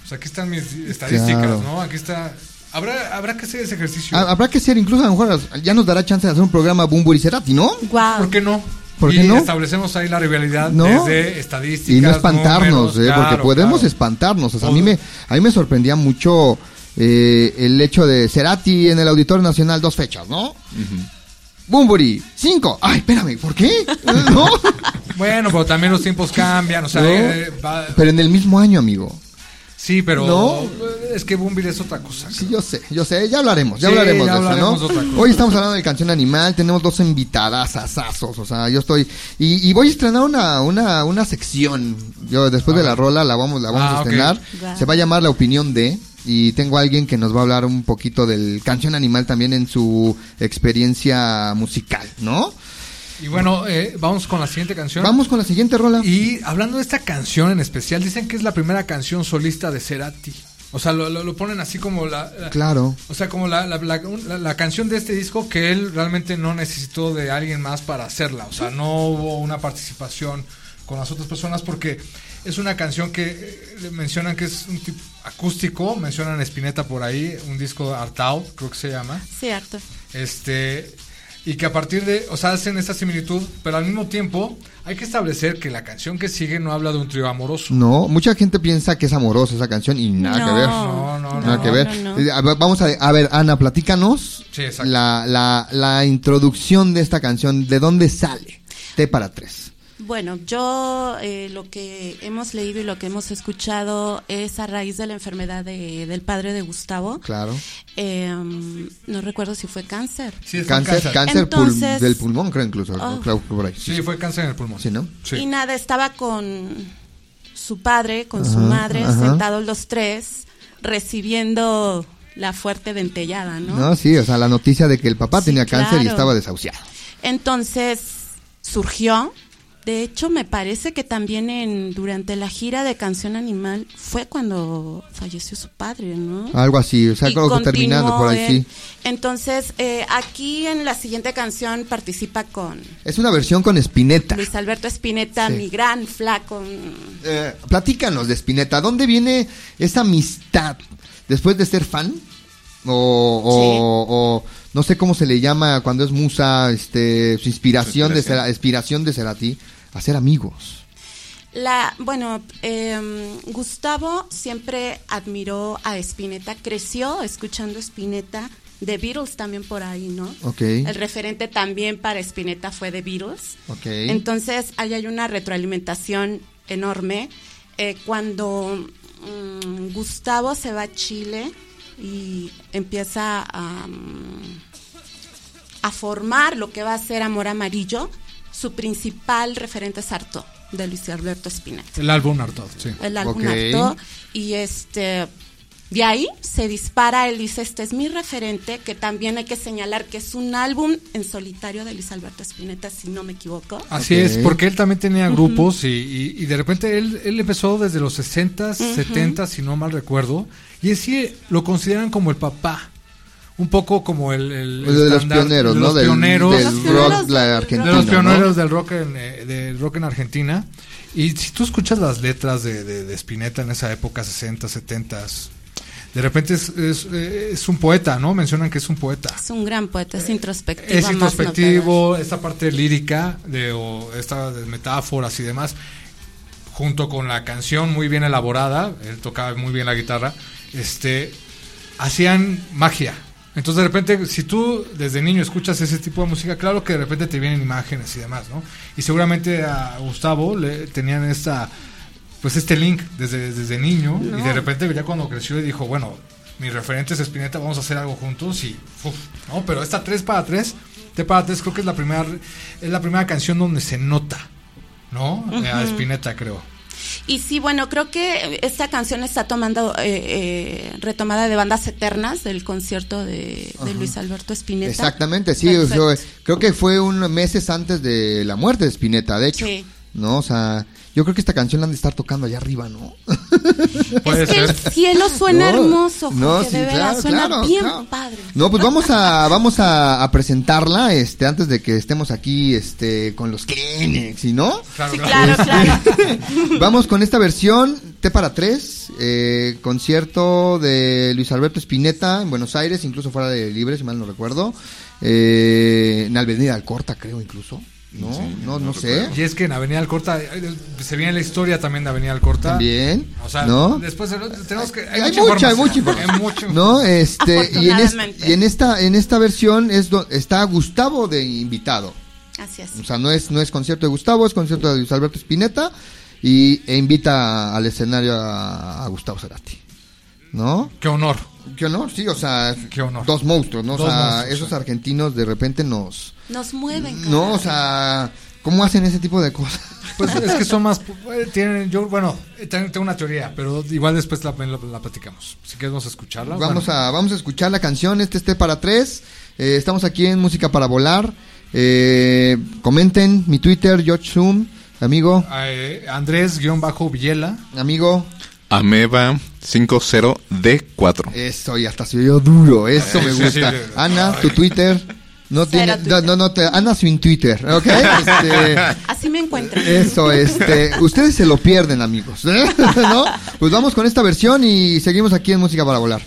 pues aquí están mis estadísticas, Claro. ¿no? Aquí está. Habrá, habrá que hacer ese ejercicio. Ha- Habrá que ser, incluso a lo mejor ya nos dará chance de hacer un programa Bumburi Cerati, ¿no? wow. ¿Por qué no? ¿Por y no? establecemos ahí la rivalidad ¿No? desde estadísticas. y no espantarnos, números, ¿eh? porque podemos claro. espantarnos. O sea, a mí me, a mí me sorprendía mucho eh, el hecho de Cerati en el Auditorio Nacional dos fechas, ¿no? Bumburi, cinco. Ay, espérame, ¿por qué? ¿No? Bueno, pero también los tiempos cambian, o sea, ¿No? eh, va- Pero en el mismo año, amigo. Sí, pero ¿No? es que Boomville es otra cosa. Sí, yo sé, yo sé, ya hablaremos, ya Sí, hablaremos ya de eso, ¿no? de otra cosa. Hoy estamos hablando de canción animal, tenemos dos invitadas asazos, o sea, yo estoy y, y voy a estrenar una, una, una sección, yo después de la rola la vamos, la vamos Ah, a ok. estrenar, se va a llamar la opinión de y tengo a alguien que nos va a hablar un poquito del canción animal también en su experiencia musical, ¿no? Y bueno, eh, vamos con la siguiente canción. Vamos con la siguiente rola. Y hablando de esta canción en especial, dicen que es la primera canción solista de Cerati. O sea, lo, lo- lo ponen así como la... la- Claro. O sea, como la, la, la- un- la- la canción de este disco que él realmente no necesitó de alguien más para hacerla. O sea, no hubo una participación con las otras personas porque es una canción que eh, mencionan que es un tipo acústico, mencionan Spinetta por ahí, un disco Artao, creo que se llama. Cierto. Este, y que a partir de, o sea, hacen esta similitud, pero al mismo tiempo hay que establecer que la canción que sigue no habla de un trío amoroso. No, mucha gente piensa que es amorosa esa canción y nada No. que ver. No, no, Nada no. que ver. no, no. Eh, a ver, Vamos a, a ver, Ana, platícanos Sí, exacto. la, la, la introducción de esta canción. ¿De dónde sale? T para tres. Bueno, yo eh, lo que hemos leído y lo que hemos escuchado es a raíz de la enfermedad de- del padre de Gustavo. Claro. Eh, no recuerdo si fue cáncer. Sí, Cáncer, cáncer. cáncer pul- del pulmón, creo incluso. Oh. creo que por ahí. Sí, fue cáncer en el pulmón. Sí, ¿no? Sí. Y nada, estaba con su padre, con su madre, ajá. sentados los tres, recibiendo la fuerte dentellada, ¿no? No, sí, o sea, la noticia de que el papá Sí, tenía cáncer y estaba desahuciado. Entonces surgió. De hecho, me parece que también en durante la gira de Canción Animal fue cuando falleció su padre, ¿no? Algo así, o sea, que terminando por ahí, sí. Entonces, eh, aquí en la siguiente canción participa con Es una versión con Spinetta. Luis Alberto Spinetta, Sí. mi gran flaco. Eh, platícanos de Spinetta. ¿Dónde viene esa amistad? ¿Después de ser fan? O, o- o no sé cómo se le llama cuando es musa, este, su inspiración, Su de inspiración. Cera- inspiración de Cerati, a ser amigos. La, bueno, eh, Gustavo siempre admiró a Spinetta, creció escuchando Spinetta, The Beatles también por ahí, ¿no? Ok. El referente también para Spinetta fue The Beatles. Ok. Entonces, ahí hay una retroalimentación enorme. Eh, cuando mm, Gustavo se va a Chile y empieza a, mm, a formar lo que va a ser Amor Amarillo, su principal referente es Arto, de Luis Alberto Spinetta El álbum Artaud, sí. el álbum Ok. Artaud, y este De ahí se dispara, él dice, este es mi referente, que también hay que señalar que es un álbum en solitario de Luis Alberto Spinetta, si no me equivoco. Así es, porque él también tenía grupos y, y- y de repente él, él empezó desde los 60s, 70s, si no mal recuerdo, y en sí lo consideran como el papá. Un poco como el, el- Pues de los pioneros, de ¿no? los Del, pioneros, del Los rock la de los ¿no? pioneros del rock en, eh, del rock en Argentina. Y si tú escuchas las letras de, de, de Spinetta en esa época, 60, 70, de repente es, es, eh, es un poeta, ¿no? Mencionan que es un poeta. Es un gran poeta, es introspectivo. Es más introspectivo, esta parte lírica, de, o esta de metáforas y demás, junto con la canción muy bien elaborada, él tocaba muy bien la guitarra, este, hacían magia. Entonces de repente, si tú desde niño escuchas ese tipo de música, claro que de repente te vienen imágenes y demás, ¿no? Y seguramente a Gustavo le tenían esta, pues este link desde, desde niño, y de repente ya cuando creció y dijo, bueno, mi referente es Spinetta, vamos a hacer algo juntos y, uf, ¿no? Pero esta 3 para 3, T para 3 creo que es la primera, es la primera canción donde se nota, ¿no? A Spinetta creo. Y sí, bueno, creo que esta canción está tomando, eh, eh, retomada de Bandas Eternas, del concierto de, de Luis Alberto Spinetta. Exactamente, sí. Perfecto. o sea, creo que fue un meses antes de la muerte de Spinetta, de hecho. Sí. ¿No? O sea, yo creo que esta canción la han de estar tocando allá arriba, ¿no? Puede es que el cielo suena No, hermoso, no, Jorge, sí, de claro, suena claro, bien claro. padre. No, pues vamos a vamos a, a presentarla este antes de que estemos aquí este con los Kleenex, ¿y no? Claro, Sí, claro. claro, claro. Vamos con esta versión T para tres, eh, concierto de Luis Alberto Spinetta en Buenos Aires, incluso fuera de Libre, si mal no recuerdo, eh, en Avenida Alcorta, creo incluso, ¿no? no, no, sé. Y es que en Avenida Alcorta, se viene la historia también de Avenida Alcorta. También, O sea, ¿no? después de- tenemos que... Hay, mucha, hay mucha. Hay mucha ¿No? Este, y en, es- Afortunadamente. y en esta en esta versión es do- está Gustavo de invitado. Así es. O sea, no es no es concierto de Gustavo, es concierto de Luis Alberto Spinetta y e invita al escenario a, a Gustavo Cerati. ¿No? Qué honor. Qué honor, sí, o sea, Qué honor. dos monstruos, ¿no? O sea, monstruos, esos sí. argentinos de repente nos Nos mueven. no, o sea, ¿cómo hacen ese tipo de cosas? Pues es que son más... eh, Tienen, yo, bueno, eh, tengo una teoría, pero igual después la, la, la platicamos. Si queremos escucharla. Vamos bueno. a vamos a escuchar la canción, este esté para tres. Eh, estamos aquí en Música para Volar. Eh, comenten mi Twitter, George Zoom, amigo, Eh, Andrés-Villela. amigo. Ameba 50D4. Eso, y hasta se oyó duro, eso me gusta. sí, sí. Ana, tu Twitter. No tiene, no, Twitter. no, no te, Ana sin Twitter, ¿ok? Este, Así me encuentro. Eso, este, ustedes se lo pierden, amigos, ¿eh? ¿no? Pues vamos con esta versión y seguimos aquí en Música para Volar.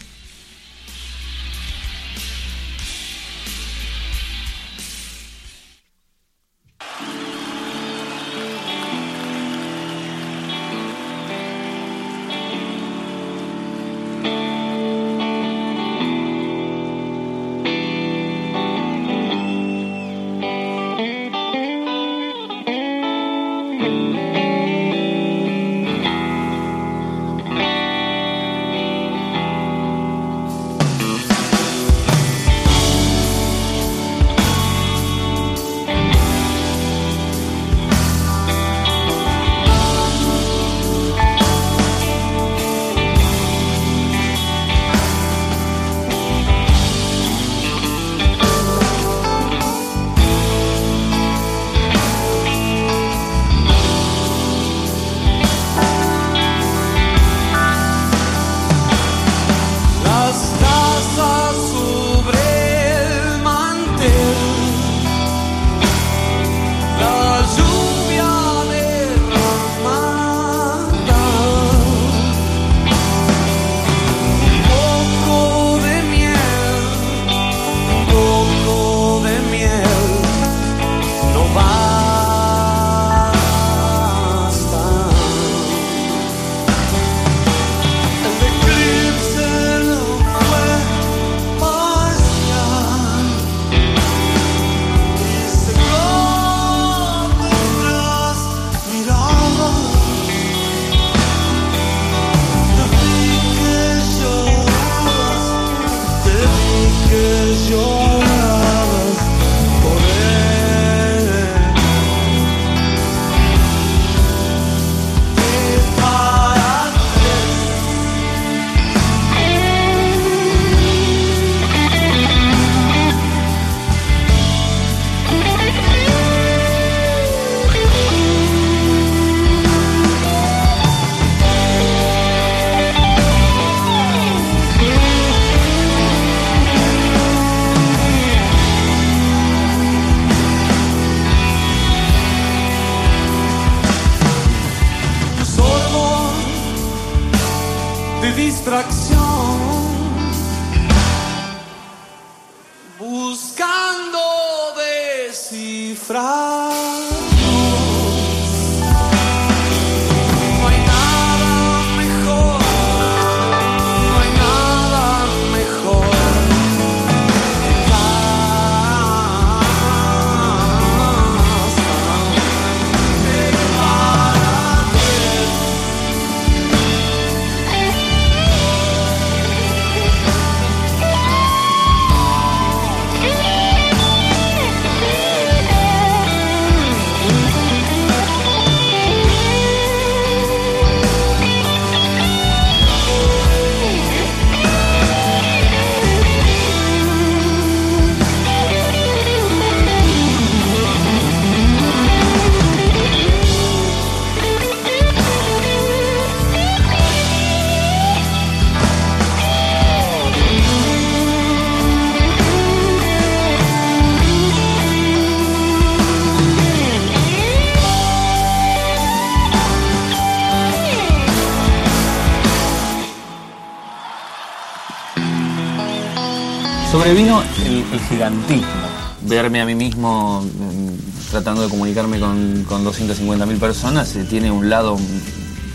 A mí mismo mm, tratando de comunicarme con, con 250.000 personas eh, tiene un lado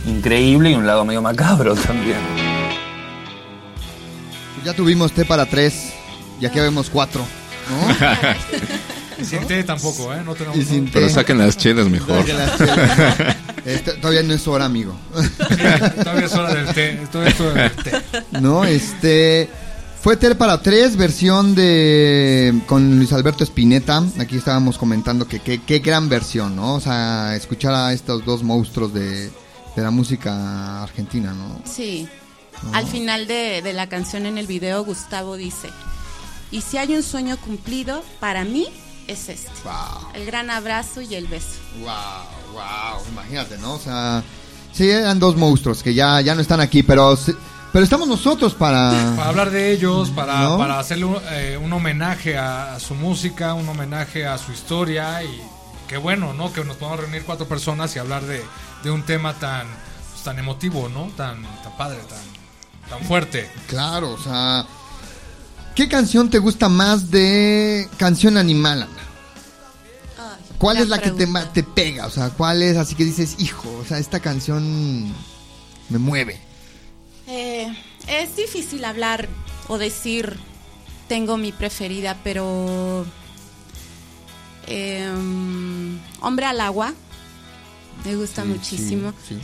increíble y un lado medio macabro también. Ya tuvimos té para tres y aquí vemos cuatro. Y sin té tampoco, ¿eh? No tenemos. Y sin Pero saquen las chelas mejor. Saquen las chelas. Este, todavía no es hora, amigo. Todavía es hora del té. Todavía es hora del té. No, este. Fue Ter para tres, versión de. con Luis Alberto Spinetta. Aquí estábamos comentando que qué gran versión, ¿no? O sea, escuchar a estos dos monstruos de, de la música argentina, ¿no? Sí. Al final de, de la canción en el video, Gustavo dice, y si hay un sueño cumplido, para mí es este. El gran abrazo y el beso. Wow, wow, imagínate, ¿no? O sea, sí, eran dos monstruos que ya, ya no están aquí, pero, se- pero estamos nosotros para... Para hablar de ellos, para, ¿No? para hacerle un, eh, un homenaje a, a su música, un homenaje a su historia y qué bueno, ¿no? Que nos podamos reunir cuatro personas y hablar de, de un tema tan, pues, tan emotivo, ¿no? Tan, tan padre, tan, tan fuerte. Claro, o sea... ¿Qué canción te gusta más de Canción Animal, Ana? ¿Cuál es la que te, te pega? O sea, ¿cuál es así que dices, hijo, o sea, esta canción me mueve? Eh, es difícil hablar o decir tengo mi preferida, pero em, Hombre al agua me gusta Sí, muchísimo. sí, sí.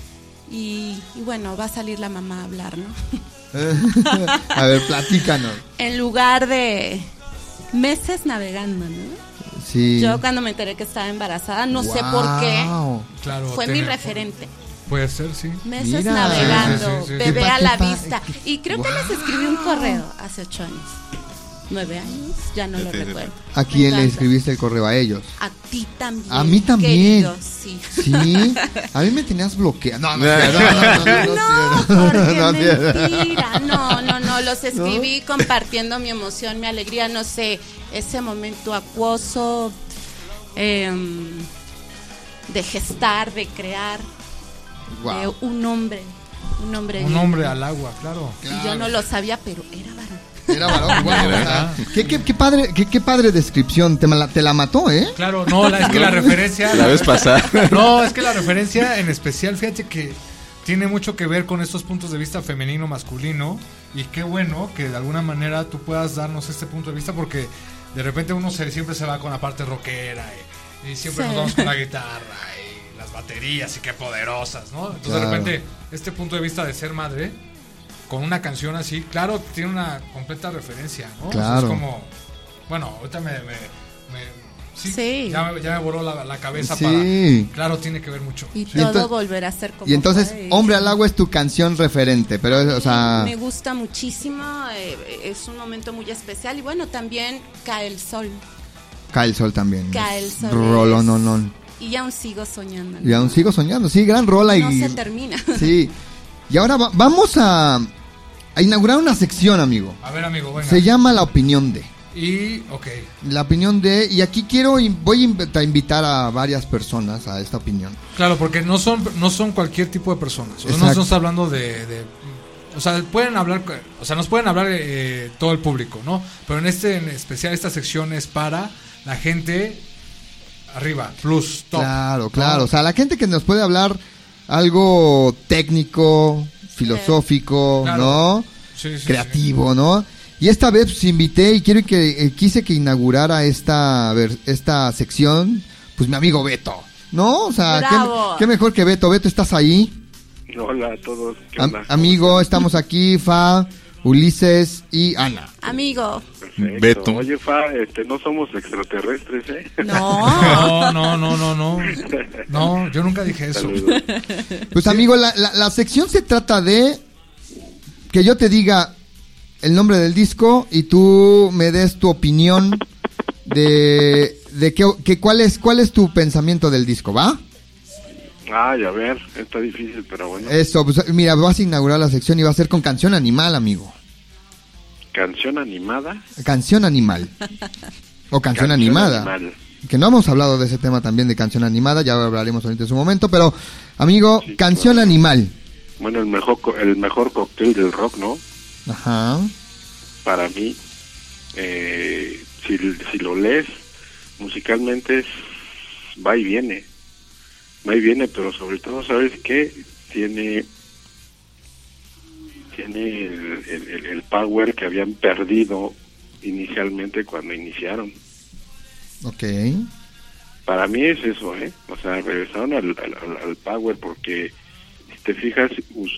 Y, y bueno, va a salir la mamá a hablar, ¿no? a ver, platícanos. en lugar de meses navegando, ¿no? Sí. Yo cuando me enteré que estaba embarazada, no sé por qué. Claro, fue mi referente. Puede ser, sí. Meses Mira. navegando, Sí, sí, sí, sí. bebé a la vista. Y creo que les escribí un correo hace ocho años. Nueve años, ya no lo recuerdo. ¿A quién le escribiste el correo a ellos? A ti también. A mí también. querido, sí. Sí, a mí me tenías bloqueado. No, no, no, no, no, no, no, No, no, porque no, no, mentira. No, no, no. Los escribí compartiendo mi emoción, mi alegría, no sé, ese momento acuoso em, de gestar, de crear, De un hombre, un hombre. Un bien. hombre al agua, claro. Y yo no lo sabía, pero era varón. Era varón, guau, o sea, qué, qué, qué padre, qué, qué padre descripción. Te, la, te la mató, ¿eh? Claro, no, la- es que la referencia. La vez pasada. No, es que la referencia en especial, fíjate que tiene mucho que ver con estos puntos de vista femenino, masculino. Y qué bueno que de alguna manera tú puedas darnos este punto de vista porque de repente uno se, siempre se va con la parte rockera y, y siempre Sí. nos vamos con la guitarra y las baterías y qué poderosas, ¿no? Entonces Claro. de repente este punto de vista de ser madre con una canción así, claro, tiene una completa referencia, ¿no? O sea, Claro. es como, bueno, ahorita me... me- me- sí, Sí. Ya, me- ya me voló la, la cabeza Sí. para... Claro, tiene que ver mucho. Y Sí, todo volverá a ser como Y entonces, fue. Hombre al agua es tu canción referente, pero, o sea, Me gusta muchísimo, eh, es un momento muy especial. Y bueno, también cae el sol. cae el sol también. Cae el sol. No. Y aún sigo soñando. ¿no? Y aún sigo soñando, sí, gran rola No y... se termina. Sí. Y ahora va- vamos a, a inaugurar una sección, amigo. A ver, amigo, venga. Se llama La Opinión de. Y, ok. La opinión de... Y aquí quiero, voy a inv- a invitar a varias personas a esta opinión. Claro, porque no son, no son cualquier tipo de personas. O sea, no estamos hablando de, de- O sea, pueden hablar... O sea, nos pueden hablar eh, todo el público, ¿no? Pero en este en especial, esta sección es para la gente arriba, plus, top. Claro, ¿no? claro. O sea, la gente que nos puede hablar algo técnico, filosófico, Claro. ¿no? Sí, sí, Creativo, ¿no? Y esta vez pues, invité y quiero que eh, quise que inaugurara esta ver- esta sección, pues mi amigo Beto, ¿no? O sea, qué, mejor que Beto. Beto, ¿estás ahí? Hola a todos. ¿qué Am- onda? amigo, estamos aquí, Fa, Ulises y Ana. Amigo, Perfecto. Beto. Oye, Fa, este, no somos extraterrestres, ¿eh? no. No, no, no, no, no. No, yo nunca dije eso. Saludos. Pues amigo, la, la- la sección se trata de que yo te diga el nombre del disco y tú me des tu opinión de, de qué, que cuál, es, cuál es tu pensamiento del disco, ¿va? Ay, a ver, está difícil, pero bueno. Eso, pues mira, vas a inaugurar la sección y va a ser con canción animal, amigo. Canción animada. Canción animal. O canción, animada. animal. Que no hemos hablado de ese tema también de canción animada, ya hablaremos ahorita en su momento, pero amigo, Sí, canción claro. animal. Bueno, el mejor, el mejor cóctel del rock, ¿no? Ajá. Para mí, eh, si, si lo lees musicalmente es va y viene, va y viene, pero sobre todo, ¿sabes qué? Tiene tiene el, el- el power que habían perdido inicialmente cuando iniciaron. Ok. Para mí es eso, ¿eh? O sea, regresaron al, al- al- power porque, si te fijas,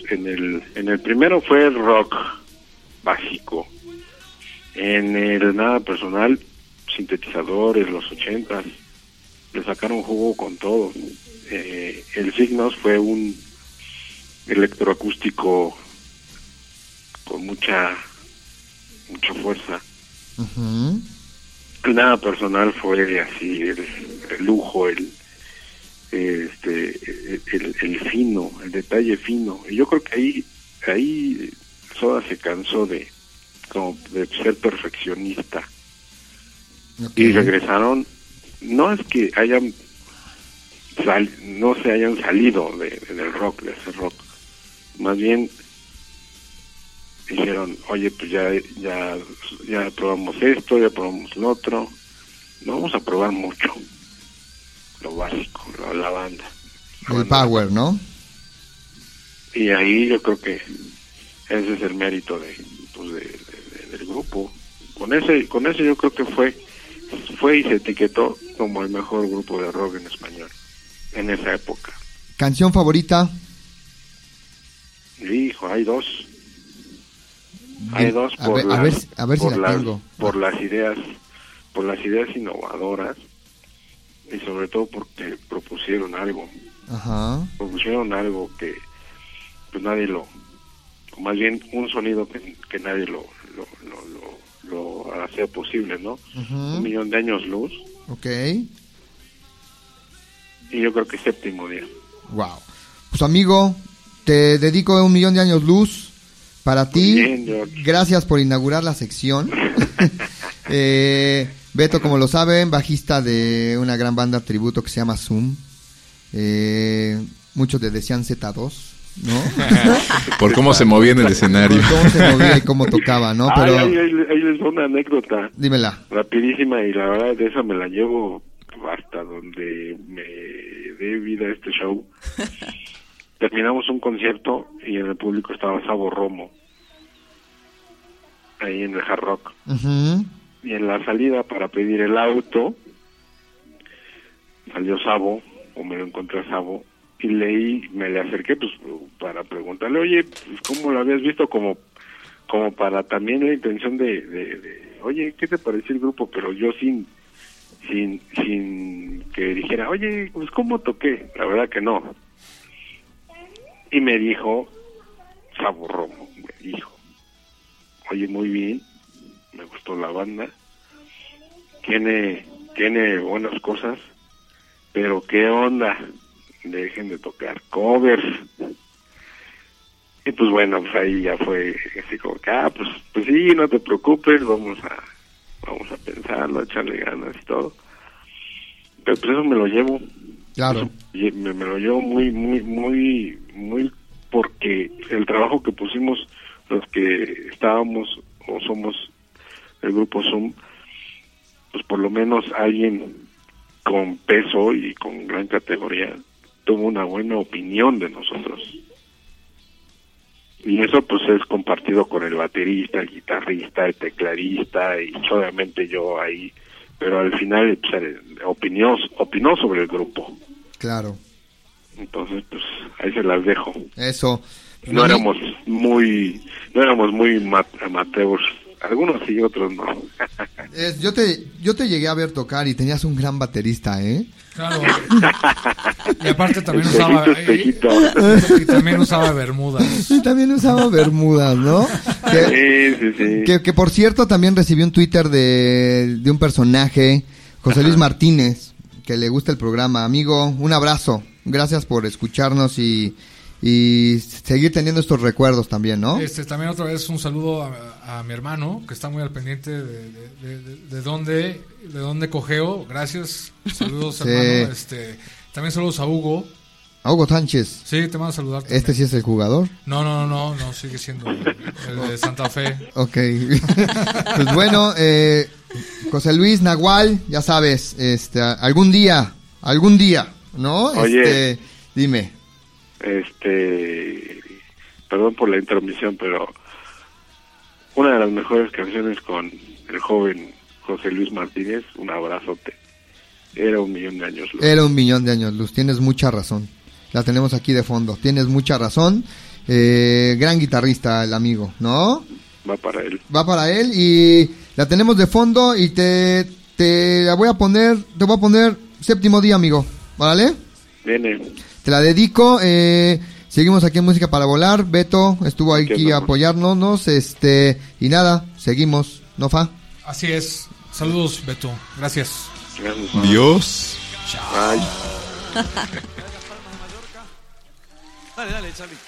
en el, en el primero fue rock básico. En el nada personal, sintetizadores, los ochentas, le sacaron jugo con todo. Eh, el Signos fue un electroacústico con mucha mucha fuerza. Nada personal fue así, el, el lujo, el, este, el, el fino, el detalle fino. Y yo creo que ahí, ahí Soda se cansó de, como de ser perfeccionista. Y regresaron, no es que hayan, sal- no se hayan salido de, del rock, de ese rock. Más bien dijeron, oye, pues ya, ya, ya probamos esto, ya probamos lo otro, no vamos a probar mucho, lo básico, la, la banda. El power, ¿no? Y ahí yo creo que ese es el mérito de, pues de, de- de- del grupo. Con ese, con ese yo creo que fue, fue y se etiquetó como el mejor grupo de rock en español en esa época. Canción favorita. Hijo, hay dos. Hay dos A por ver- a las, ver si- a ver si por la las- tengo. por las ideas, por las ideas innovadoras y sobre todo porque propusieron algo, Ajá. propusieron algo que pues nadie lo, o más bien un sonido que, que nadie lo, lo, lo, lo, lo hacía posible, ¿no? Un millón de años luz Ok. Y yo creo que séptimo día. Wow. Pues amigo, te dedico un millón de años luz para ti. bien. Gracias por inaugurar la sección. Eh, Beto, como lo saben, bajista de una gran banda tributo que se llama Zoom. Eh, muchos te decían Z2, ¿no? Por cómo se movía en el escenario. Por cómo se movía y cómo tocaba, ¿no? Ay, Pero les va una anécdota. dímela. rapidísima y la verdad de esa me la llevo hasta donde me dé vida este show. Terminamos un concierto y en el público estaba Sabo Romo, ahí en el Hard Rock. Ujú. Y en la salida para pedir el auto, salió Sabo, o me lo encontré a Sabo, y leí, me le acerqué pues para preguntarle, oye, pues, ¿cómo lo habías visto? Como como para también la intención de, de, de, oye, ¿qué te pareció el grupo? Pero yo sin, sin, sin que dijera, oye, pues ¿cómo toqué? La verdad que no. Y me dijo, Saborromo, me dijo, oye, muy bien, me gustó la banda, tiene, tiene buenas cosas, pero ¿qué onda? Dejen de tocar covers. Y pues bueno, pues ahí ya fue así como que, ah, pues, pues sí, no te preocupes, vamos a, vamos a pensarlo, a echarle ganas y todo. Pero pues eso me lo llevo, Claro. me, me lo llevo muy, muy, muy, muy porque el trabajo que pusimos los que estábamos o somos el grupo Zoom, pues por lo menos alguien con peso y con gran categoría tuvo una buena opinión de nosotros. Y eso pues es compartido con el baterista, el guitarrista, el tecladista y obviamente yo ahí, pero al final pues, opinó, opinó sobre el grupo. Claro. Entonces pues ahí se las dejo. Eso. No éramos muy, no éramos muy mat- amateurs, algunos sí, otros no. Yo te yo te llegué a ver tocar y tenías un gran baterista, ¿eh? Claro. Y aparte también Espejito, usaba. espejito. Y también usaba bermudas. Y también usaba bermudas, ¿no? Que, Sí, sí, sí. que, que, por cierto también recibí un Twitter de, de un personaje, José Luis Martínez, que le gusta el programa. Amigo, un abrazo. Gracias por escucharnos y, y seguir teniendo estos recuerdos también, ¿no? Este, también otra vez un saludo a, a mi hermano, que está muy al pendiente de, de, de- de- de dónde, de dónde cogeo. Gracias. Saludos, Sí. hermano. Este, también saludos a Hugo. A Hugo Sánchez. Sí, te mando a saludar. ¿Este sí es el jugador? No, no, no, no, sigue siendo el, el de Santa Fe. Ok. pues bueno, eh, José Luis Nahual, ya sabes, este, algún día, algún día, ¿no? Oye. Este, dime. Este, perdón por la intromisión, pero una de las mejores canciones con el joven José Luis Martínez, un abrazote. Era un millón de años. luz. Era un millón de años luz, tienes mucha razón. La tenemos aquí de fondo, tienes mucha razón. Eh, gran guitarrista el amigo, ¿no? Va para él. Va para él y la tenemos de fondo y te, te la voy a poner, te voy a poner séptimo día, amigo, ¿vale? Viene. Te la dedico. Eh, seguimos aquí en Música para Volar. Beto estuvo aquí a apoyarnos. Este, y nada, seguimos. ¿No, Fa? Así es. Saludos, Beto. Gracias. Dios. Ay. Dale, dale, Charlie.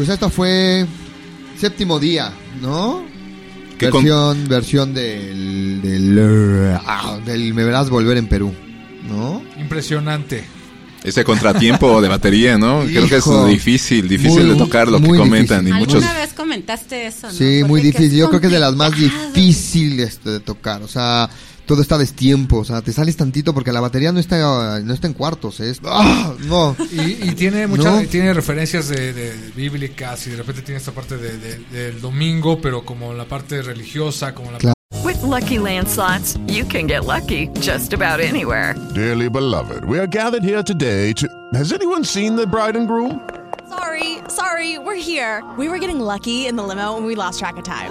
Pues esta fue séptimo día, ¿no? ¿Qué con- versión, versión del, del, ah, del Me Verás Volver en Perú, ¿no? Impresionante. Ese contratiempo de batería, ¿no? Creo que es difícil, difícil Muy, de tocar lo que comentan. Y Alguna muchos. vez comentaste eso, ¿no? Sí, muy Porque difícil. Yo creo que es de las más difíciles de tocar. O sea, todo está a destiempo. O sea, te sales tantito porque la batería no está, no está en cuartos. Es, ¡ah! no. Y, y tiene mucha, ¿No? tiene referencias de, de bíblicas y de repente tiene esta parte de- de- del domingo, pero como la parte religiosa, como la Claro. With Lucky Land slots, you can get lucky just about anywhere. Dearly beloved, we are gathered here today to. Has anyone seen the bride and groom? Sorry, sorry, we're here. We were getting lucky in the limo and we lost track of time.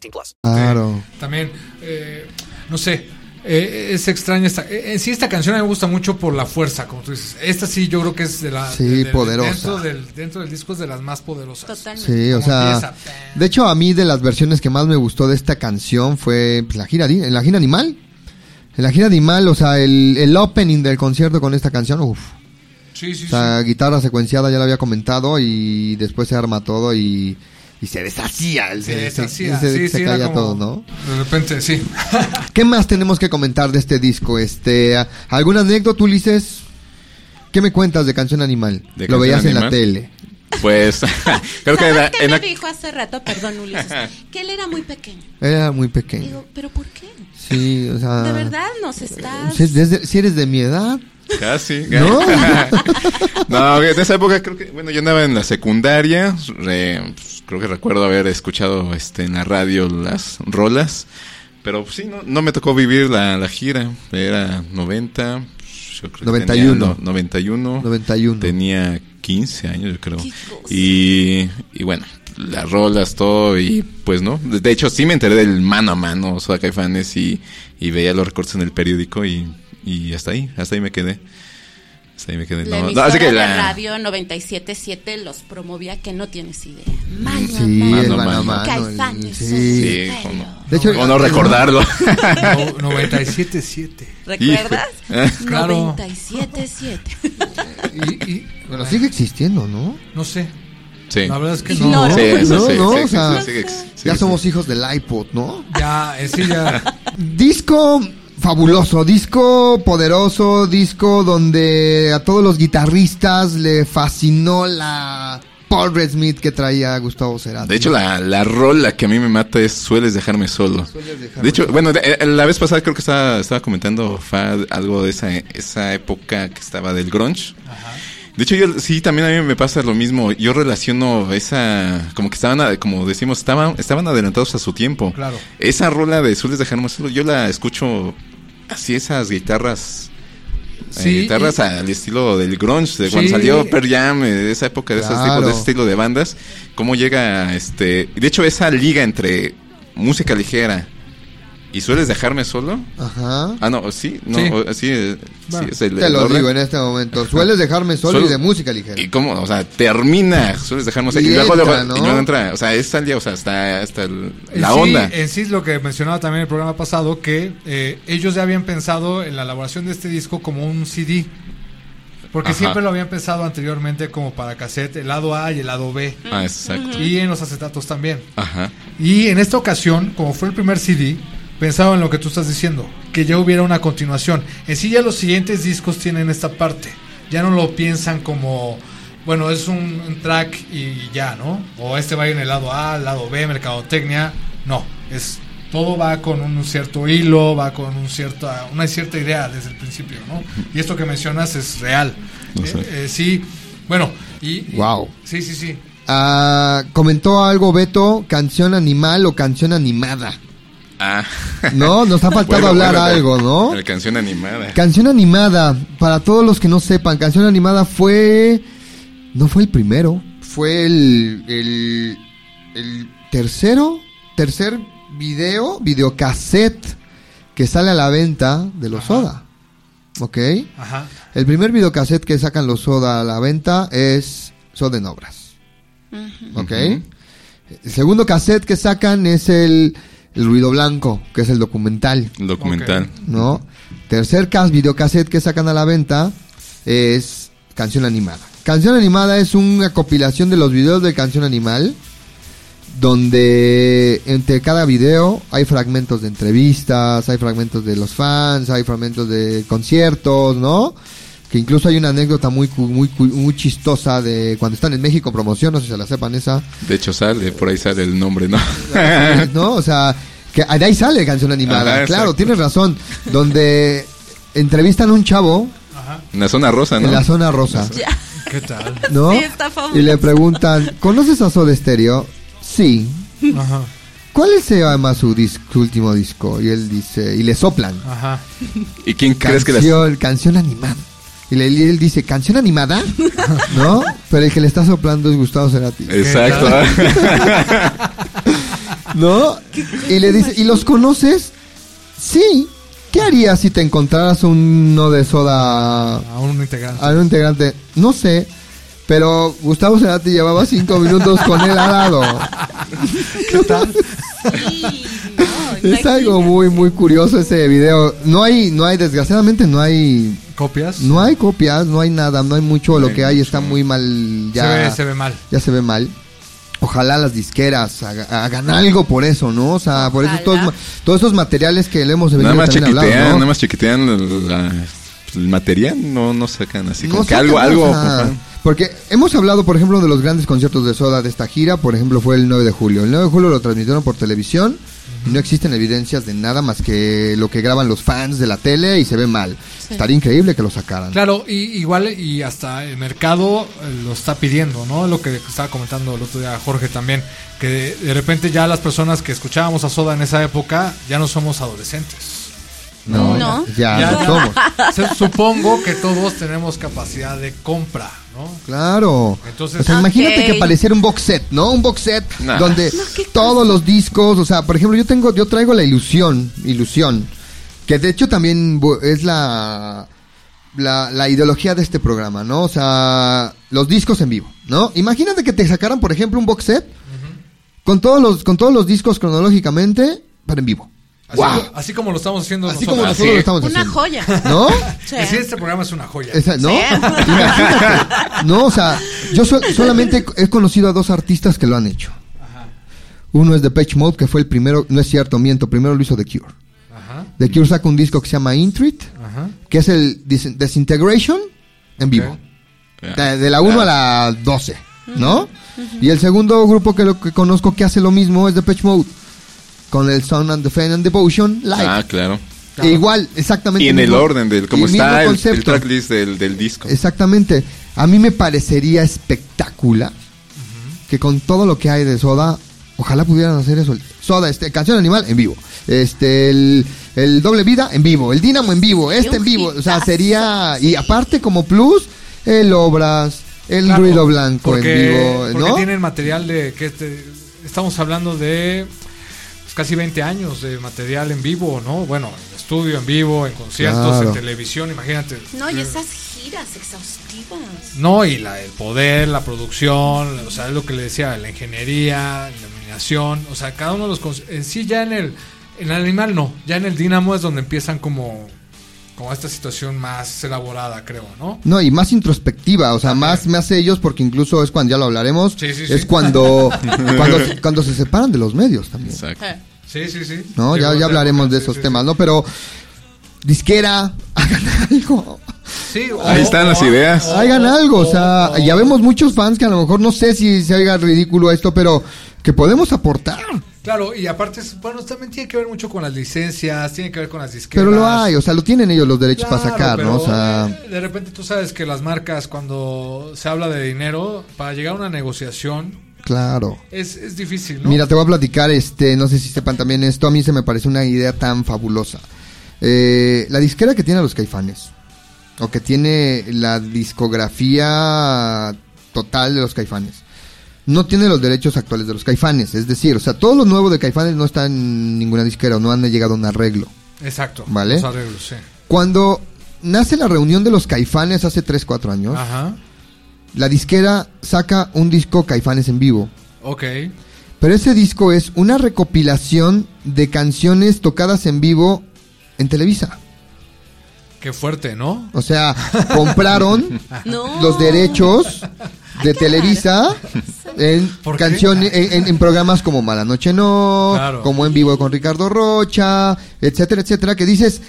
18 plus. Claro. También, eh, no sé, eh, es extraña esta. eh, en sí, esta canción a mí me gusta mucho por la fuerza, como tú dices. Esta sí, yo creo que es de la. Sí, de- de- poderosa. Dentro del, dentro del disco es de las más poderosas. Sí, o sea, de hecho a mí de las versiones que más me gustó de esta canción fue pues, la gira, la gira animal. En la gira animal, o sea, el, el opening del concierto con esta canción, uff. Sí, sí, O sea, guitarra secuenciada ya lo había comentado y después se arma todo y, y se deshacía. el- Se se, deshacía, se- sí, se sí, caía como- todo, ¿no? De repente, sí. ¿Qué más tenemos que comentar de este disco? Este, ¿Alguna anécdota, Ulises? ¿Qué me cuentas de Canción Animal? ¿De Lo Canción veías en la Animal? tele. Pues creo que era- ¿Sabes qué en me la- dijo hace rato, perdón Ulises? que él era muy pequeño. Era muy pequeño. Digo, ¿pero por qué? Sí, o sea... De verdad nos estás... Si, desde- si eres de mi edad. Casi. ¿No? no, en esa época creo que, bueno, yo andaba en la secundaria, re- pues, creo que recuerdo haber escuchado este, en la radio las rolas, pero pues, sí, no, no me tocó vivir la, la gira, era 90, pues, yo creo que 91. tenía no- 91, 91. tenía 15 años yo creo, y, y bueno, las rolas, todo, y pues no, de de hecho sí me enteré del mano a mano, Soda Caifanes, y, y veía los recortes en el periódico, y, y hasta ahí, hasta ahí me quedé. Hasta ahí me quedé. La No, así que de la- radio 97.7 los promovía que no tienes idea. Mano Sí, mano. mano mano, Caifanes, sí. De hecho, cómo no recordarlo. No- 97.7. ¿Recuerdas? Hijo. Claro. 97.7. Bueno, sigue existiendo, ¿no? No sé. Sí. La verdad es que No, no. Sí, eso no, sí, no, sí, o sí, sea, sí, sí, sí, ya sí. somos hijos del iPod, ¿no? Ya, sí, ya. Disco fabuloso, disco poderoso, disco donde a todos los guitarristas le fascinó la Paul Red Smith que traía Gustavo Cerati. De hecho, la, la rola que a mí me mata es Sueles dejarme solo. De hecho, bueno, de- eh, la vez pasada creo que estaba, estaba comentando Fad algo de esa, esa época que estaba del grunge. De hecho, yo sí, también a mí me pasa lo mismo. Yo relaciono esa, como que estaban, como decimos, estaban, estaban adelantados a su tiempo. Claro. Esa rola de Sueles dejarme solo, yo la escucho así, esas guitarras. eh, guitarras y- al estilo del grunge, de cuando salió Pearl Jam, eh, de esa época, de esos tipos, de ese estilo de bandas, cómo llega, este, de hecho esa liga entre música ligera y sueles dejarme solo. Ajá. Ah, no, sí, no, Sí. sí, Bueno, sí, es el- te lo digo en este momento. Sueles dejarme solo Solo- y de música ligera. Y cómo, o sea, termina, sueles dejarme solo. Y Y, luego, entra, luego- ¿no? y luego entra, o sea, es salía, o sea, hasta, hasta el- la sí- onda. En sí es lo que mencionaba también en el programa pasado, que eh, ellos ya habían pensado en la elaboración de este disco como un CD. Porque Ajá. siempre lo habían pensado anteriormente como para cassette, el lado A y el lado B. Ah, exacto. Y en los acetatos también. Ajá. Y en esta ocasión, como fue el primer CD, pensaba en lo que tú estás diciendo, que ya hubiera una continuación. En sí ya los siguientes discos tienen esta parte. Ya no lo piensan como, bueno, es un, un track y ya, ¿no? O este va en el lado A, el lado B, mercadotecnia. No, es todo va con un cierto hilo, va con un cierta, una cierta idea desde el principio, ¿no? Y esto que mencionas es real. No sé. Eh, eh, sí, Bueno, y... Wow. Sí, sí, sí. Ah, comentó algo Beto, canción animal o canción animada. Ah. No, nos ha faltado Bueno, hablar bueno, algo, ¿no? La canción animada. Canción animada, para todos los que no sepan, canción animada fue... No fue el primero, fue el, el, el tercero, tercer video, videocassette que sale a la venta de los Soda. ¿Ok? Ajá. El primer videocassette que sacan los Soda a la venta es Soda en Obras. ¿Ok? El segundo cassette que sacan es el, el Ruido Blanco, que es el documental. El documental. ¿No? Tercer cas videocassette que sacan a la venta es Canción Animada. Canción Animada es una compilación de los videos de Canción Animal, donde entre cada video hay fragmentos de entrevistas, hay fragmentos de los fans, hay fragmentos de conciertos, ¿no? Que incluso hay una anécdota muy cu- muy muy chistosa de cuando están en México en promoción, no sé si se la sepan esa. De hecho sale, por ahí sale el nombre, ¿no? ¿no? O sea, que de ahí sale canción animada. Ajá, claro, tienes razón. Donde entrevistan a un chavo En la zona rosa, ¿no? en la zona rosa, ¿Qué tal? ¿no? Sí, está fabuloso. y le preguntan, ¿conoces a Soda Stereo? Sí. Ajá. ¿Cuál se llama su, dis- su último disco? Y él dice, y le soplan. Ajá. ¿Y quién crees que. Canción, canción animada. Y, le- él dice, ¿canción animada? ¿No? Pero el que le está soplando es Gustavo Cerati. Exacto. ¿No? Y le dice, ¿y los conoces? Sí. ¿Qué harías si te encontraras uno de soda A un integrante. a un integrante? No sé. Pero Gustavo Cerati llevaba cinco minutos con él al lado. ¿Qué tal? Es algo muy, muy curioso ese video. No hay, no hay, desgraciadamente no hay, ¿Copias? no hay copias, no hay nada, no hay mucho. Lo que hay está muy mal. Ya Se ve, se ve mal. ya se ve mal. Ojalá las disqueras haga- hagan algo por eso, ¿no? O sea, por eso todos, todos esos materiales que le hemos venido Nada más también chiquitean, nada más chiquitean la- el material, no, no sacan así como No que algo, algo... o sea, ajá. porque hemos hablado, por ejemplo, de los grandes conciertos de Soda de esta gira. Por ejemplo, fue el 9 de julio. El 9 de julio lo transmitieron por televisión. No existen evidencias de nada más que lo que graban los fans de la tele y se ve mal. Estaría increíble que lo sacaran. Claro, y, igual y hasta el mercado eh, lo está pidiendo, ¿no? Lo que estaba comentando el otro día Jorge también, que de, de repente ya las personas que escuchábamos a Soda en esa época ya no somos adolescentes. No, No. ya, ya no somos. Supongo que todos tenemos capacidad de compra, ¿no? Claro. Entonces- o sea, imagínate que pareciera un box set, ¿no? Un box set Nah. donde todos los discos, o sea, por ejemplo, yo tengo, yo traigo la ilusión, ilusión, que de hecho también es la, la, la ideología de este programa, ¿no? O sea, los discos en vivo, ¿no? Imagínate que te sacaran, por ejemplo, un box set con todos los, con todos los discos cronológicamente, pero en vivo. Así, ¡Wow! así como lo estamos haciendo Así nosotros. como nosotros lo estamos Una haciendo. joya. ¿No? Sí. Es decir, este programa es una joya. Esa- ¿No? Sí. No, o sea, yo sol- solamente he conocido a dos artistas que lo han hecho. Uno es The Patch Mode, que fue el primero, no es cierto, miento, primero lo hizo The Cure. Ajá, The Cure saca un disco que se llama Intrit, ajá. que es el Dis- Disintegration en vivo. De, de la 1 a la 12, ¿no? Y el segundo grupo que, lo, que conozco que hace lo mismo es The Patch Mode, con el Sound and the Fan and Devotion live. Ah, claro. E igual, exactamente. Y en el orden del cómo está el, el tracklist del, del disco. Exactamente. A mí me parecería espectacular que con todo lo que hay de Soda, ojalá pudieran hacer eso. Soda, este, canción animal en vivo. Este, el, el doble vida en vivo. El Dínamo en vivo. Este en vivo. O sea, sería. Y aparte, como plus, el Obras, el Claro, ruido blanco porque, en vivo. porque ¿No? tienen material de que este- estamos hablando de pues, casi 20 años de material en vivo, ¿no? Bueno, en estudio, en vivo, en conciertos, Claro. en televisión, imagínate. No, y esas giras exhaustivas. No, y la, el poder, la producción, o sea, es lo que le decía, la ingeniería, la iluminación, o sea, cada uno de los... En sí ya en el, en el animal no, ya en el Dínamo es donde empiezan como, como esta situación más elaborada, creo, ¿no? No, y más introspectiva, o sea, más, más ellos, porque incluso es cuando ya lo hablaremos, Sí, sí, es sí. cuando, cuando, cuando se separan de los medios también. Exacto. Sí, sí, sí. ¿no? Ya, ya hablaremos de sí, esos sí, temas, ¿no? Pero disquera, hagan algo. Sí, o- Ahí están las ideas. o- Hagan algo, o sea, ya vemos muchos fans que a lo mejor no sé si se oiga ridículo esto, pero que podemos aportar. Claro, y aparte, bueno, también tiene que ver mucho con las licencias, tiene que ver con las disqueras. Pero lo hay, o sea, lo tienen ellos los derechos para sacar, ¿no? O sea, eh, de repente tú sabes que las marcas cuando se habla de dinero, para llegar a una negociación claro. es, es difícil, ¿no? Mira, te voy a platicar, este, no sé si sepan también esto, a mí se me parece una idea tan fabulosa. Eh, la disquera que tiene a los caifanes, o que tiene la discografía total de los caifanes, no tiene los derechos actuales de los caifanes, es decir, o sea, todo lo nuevo de caifanes no está en ninguna disquera, o no han llegado a un arreglo. Exacto. ¿Vale? Los arreglos, sí. Cuando nace la reunión de los caifanes hace 3, 4 años, Ajá. la disquera saca un disco caifanes en vivo. Ok. Pero ese disco es una recopilación de canciones tocadas en vivo en Televisa. Qué fuerte, ¿no? O sea, compraron No. los derechos de Televisa en canciones, en, en- en programas como Mala Noche No, Claro. como En Vivo con Ricardo Rocha, etcétera, etcétera, que dices,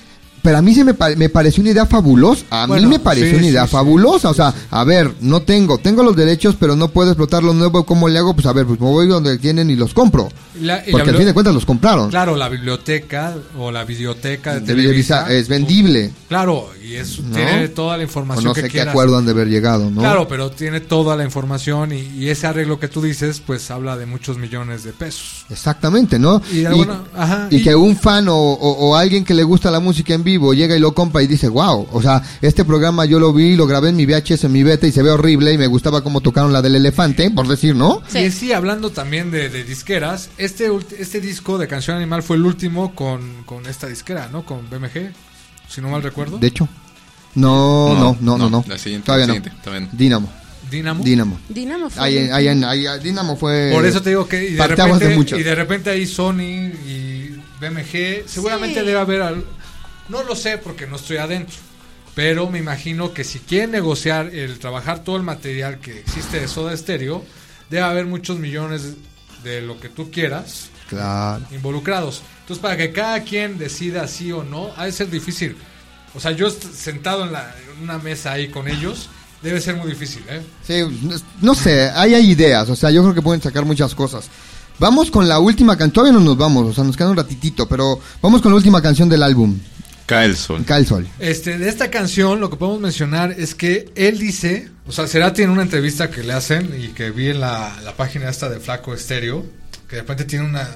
pero a mí se me, me pareció una idea fabulosa. A Bueno, mí me pareció sí, una idea sí, sí, fabulosa. o sea, a ver, no tengo, tengo los derechos, pero no puedo explotar lo nuevo. ¿Cómo le hago? Pues a ver, pues me voy donde tienen y los compro. La- y Porque al fin de cuentas los compraron. Claro, la biblioteca o la videoteca de, De Televisa. Es vendible. Claro, y es, ¿no? tiene toda la O información no que sé qué quieras. acuerdo han de haber llegado, ¿no? Claro, pero tiene toda la información y, y ese arreglo que tú dices, pues habla de muchos millones de pesos. Exactamente, ¿no? Y alguna- y que un fan o, o- o alguien que le gusta la música en vivo llega y lo compra y dice, wow, o sea, este programa yo lo vi, lo grabé en mi VHS, en mi beta y se ve horrible y me gustaba cómo tocaron la del elefante, por decir, ¿no? Y sí, hablando también de, de disqueras, este, este disco de Canción Animal fue el último con, con esta disquera, ¿no? Con BMG, si no mal recuerdo. De hecho. No, no, no, no, no. La siguiente, Todavía la no. siguiente, todavía no. Dinamo. Dinamo. Dinamo. Dinamo fue Ahí, ahí, en- ahí, Dinamo fue. Por eso te digo que y de, repente, de y de repente ahí Sony y BMG, seguramente Sí. debe haber, al- no lo sé porque no estoy adentro, pero me imagino que si quieren negociar el trabajar todo el material que existe de Soda Stereo, debe haber muchos millones de lo que tú quieras Claro. involucrados. Entonces, para que cada quien decida sí o no, ha de ser difícil. O sea, yo sentado en, la, en una mesa ahí con ellos, debe ser muy difícil, ¿eh? Sí, no- no sé, ahí hay ideas, o sea, yo creo que pueden sacar muchas cosas. Vamos con la última canción, todavía no nos vamos, o sea, nos queda un ratitito, pero vamos con la última canción del álbum, Cae el sol. Cae el Sol. Este, de esta canción lo que podemos mencionar es que él dice, o sea, Cerati en una entrevista que le hacen y que vi en la, la página esta de Flaco Estéreo, que de repente tiene una,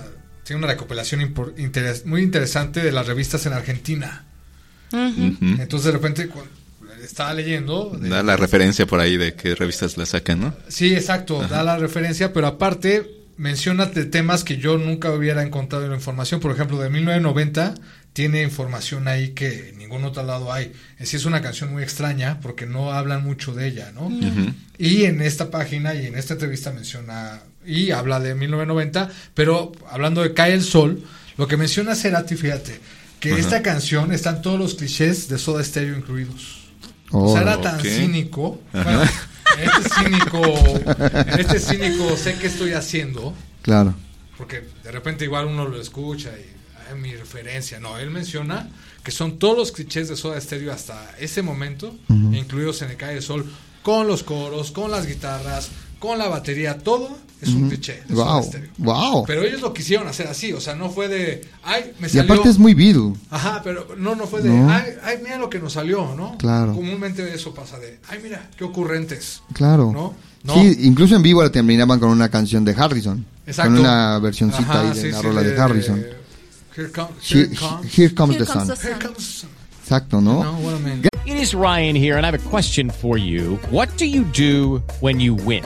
tiene una recopilación impor- interes- muy interesante de las revistas en Argentina. Entonces de repente estaba leyendo... de- Da la referencia por ahí de qué revistas la sacan, ¿no? Sí, exacto, da la referencia, pero aparte menciona temas que yo nunca hubiera encontrado en la información. Por ejemplo, de 1990 tiene información ahí que en ningún otro lado hay. En sí es una canción muy extraña porque no hablan mucho de ella, ¿no? Y en esta página y en esta entrevista menciona y habla de 1990, pero hablando de Cae el Sol, lo que menciona Cerati, fíjate, que Ajá. esta canción están todos los clichés de Soda Stereo incluidos. Oh. o sea, era tan Ok. cínico. Bueno, en este cínico, en este cínico sé qué estoy haciendo, Claro. porque de repente igual uno lo escucha y "Ay, mi referencia. No, él menciona que son todos los clichés de Soda Stereo hasta ese momento, incluidos en el Calle del Sol, con los coros, con las guitarras, con la batería, todo es un cliché de Soda Wow, Stereo. wow. Pero ellos lo quisieron hacer así, o sea, no fue de, ay, me Y salió. aparte es muy Beatle. Ajá, pero no, no fue de, No. ay, ay, mira lo que nos salió, ¿no? Claro. Comúnmente eso pasa de, ay, mira, qué ocurrentes. Claro. ¿No? No. Sí, incluso en vivo la terminaban con una canción de Harrison. Exacto. Con una versioncita Ajá, ahí de sí, la sí, rola de, de- Harrison. Here, come- Here- here comes, here comes Here the comes sun. the here sun. comes the sun. Exacto, ¿no? No, what I mean. It is Ryan here, and I have a question for you. What do you do when you win?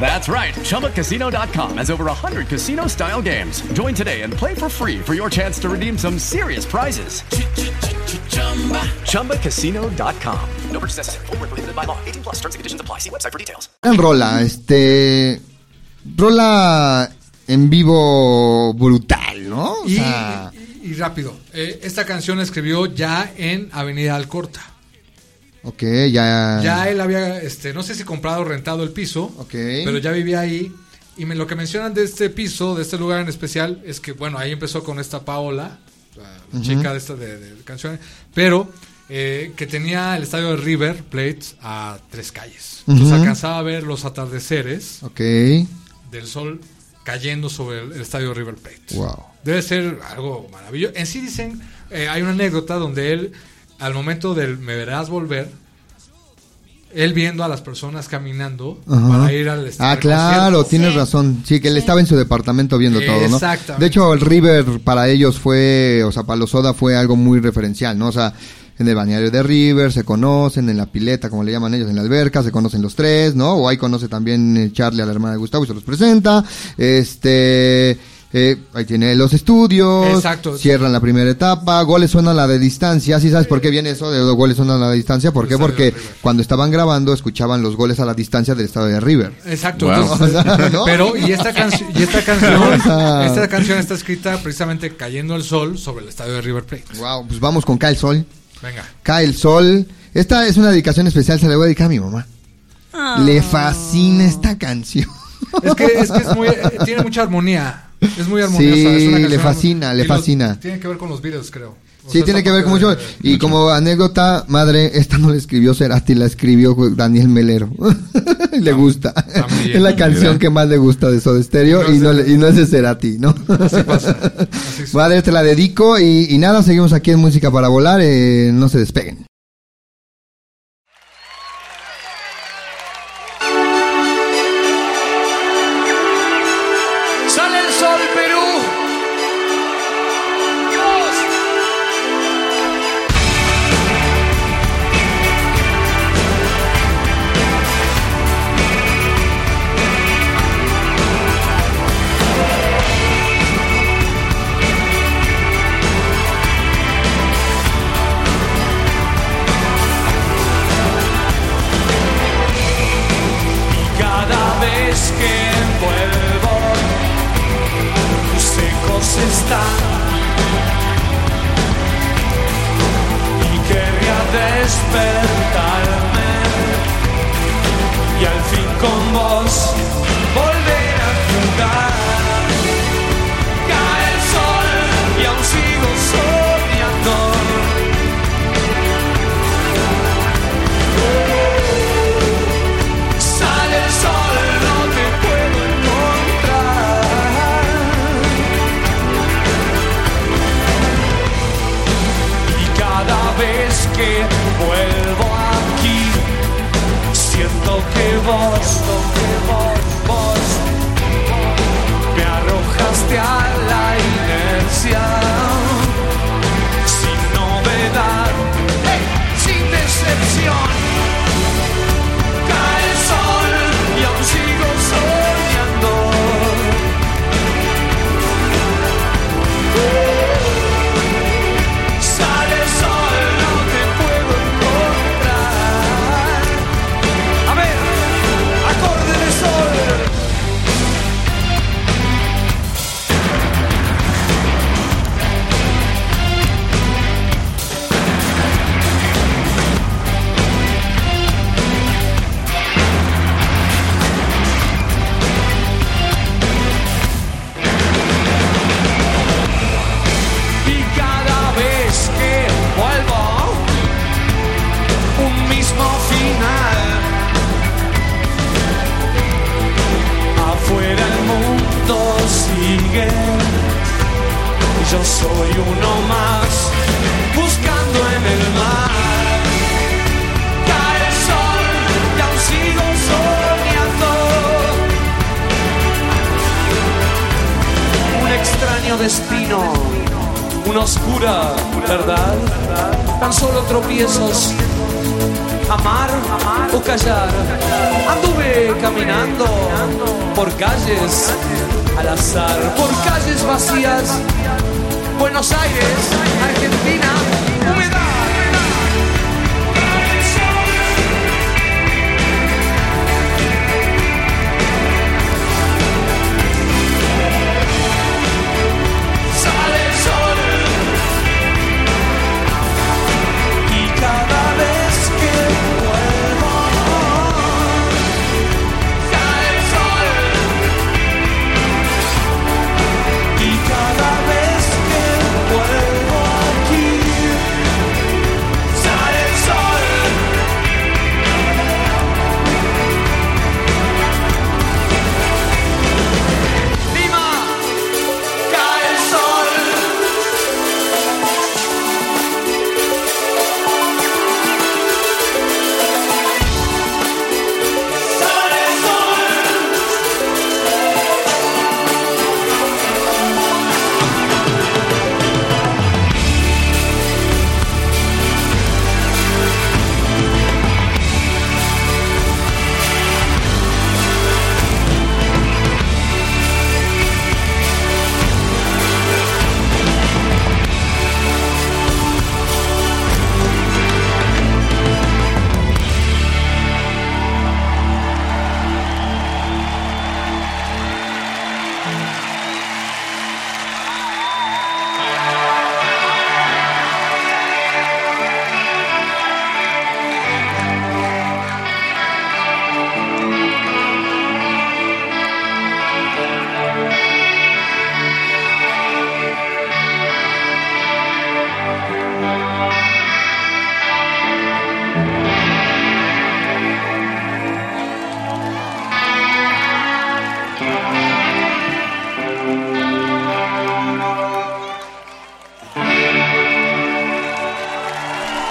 That's right. ChumbaCasino.com has over 100 casino style games. Join today and play for free for your chance to redeem some serious prizes. ChumbaCasino.com. No purchase necessary. Void where prohibited by law. 18 plus terms and conditions apply. See website for details. Gran rola, este. Rola en vivo brutal, ¿no? O Y, sea, y- y rápido, eh, esta canción la escribió ya en Avenida Alcorta. Ok, ya. Ya él había, este, no sé si comprado o rentado el piso, pero ya vivía ahí. Y me- lo que mencionan de este piso, de este lugar en especial, es que, bueno, ahí empezó con esta Paola, la chica de esta de, de canciones, pero eh, que tenía el estadio de River Plate a tres calles. Entonces alcanzaba a ver los atardeceres Ok. del sol cayendo sobre el, el estadio de River Plate. Wow. Debe ser algo maravilloso. En sí dicen, eh, hay una anécdota donde él, al momento del me verás volver, él viendo a las personas caminando Ajá. para ir al Ah, al claro, tienes razón. Sí, que él estaba en su departamento viendo todo, ¿no? Exactamente. De hecho, el River para ellos fue, o sea, para los Soda fue algo muy referencial, ¿no? O sea, en el bañario de River se conocen, en la pileta, como le llaman ellos, en la alberca, se conocen los tres, ¿no? O ahí conoce también eh, Charlie a la hermana de Gustavo y se los presenta. Este, eh, ahí tiene los estudios. Exacto. Cierran la primera etapa. Goles suenan la de distancia. ¿Sí sabes por qué viene eso de los goles suenan a la distancia? ¿Por qué? Porque cuando estaban grabando escuchaban los goles a la distancia del estado de River. Exacto. Wow. entonces, ¿No? Pero, y esta, canción y esta canción, esta está escrita precisamente cayendo el sol sobre el estadio de River Plate. Wow, pues vamos con Cae el Sol. Venga. Cae el Sol. Esta es una dedicación especial, se la voy a dedicar a mi mamá. Le fascina esta canción. Es que es, que es muy, eh, tiene mucha armonía. Es muy armoniosa. Sí, es una le fascina, le los- fascina. tiene que ver con los Beatles, creo. O Sí, sea, tiene que ver con mucho. de- Y como anécdota, madre, esta no la escribió Cerati, la escribió Daniel Melero. le gusta. también. Es la canción que más le gusta de Soda Stereo y no, y no es de Cerati, ¿no? Madre, te la dedico y, y nada, seguimos aquí en Música para Volar. eh, no se despeguen. Que verdad, tan solo tropiezos amar o callar. Anduve caminando por calles al azar, por calles vacías. Buenos Aires, Argentina, humedad.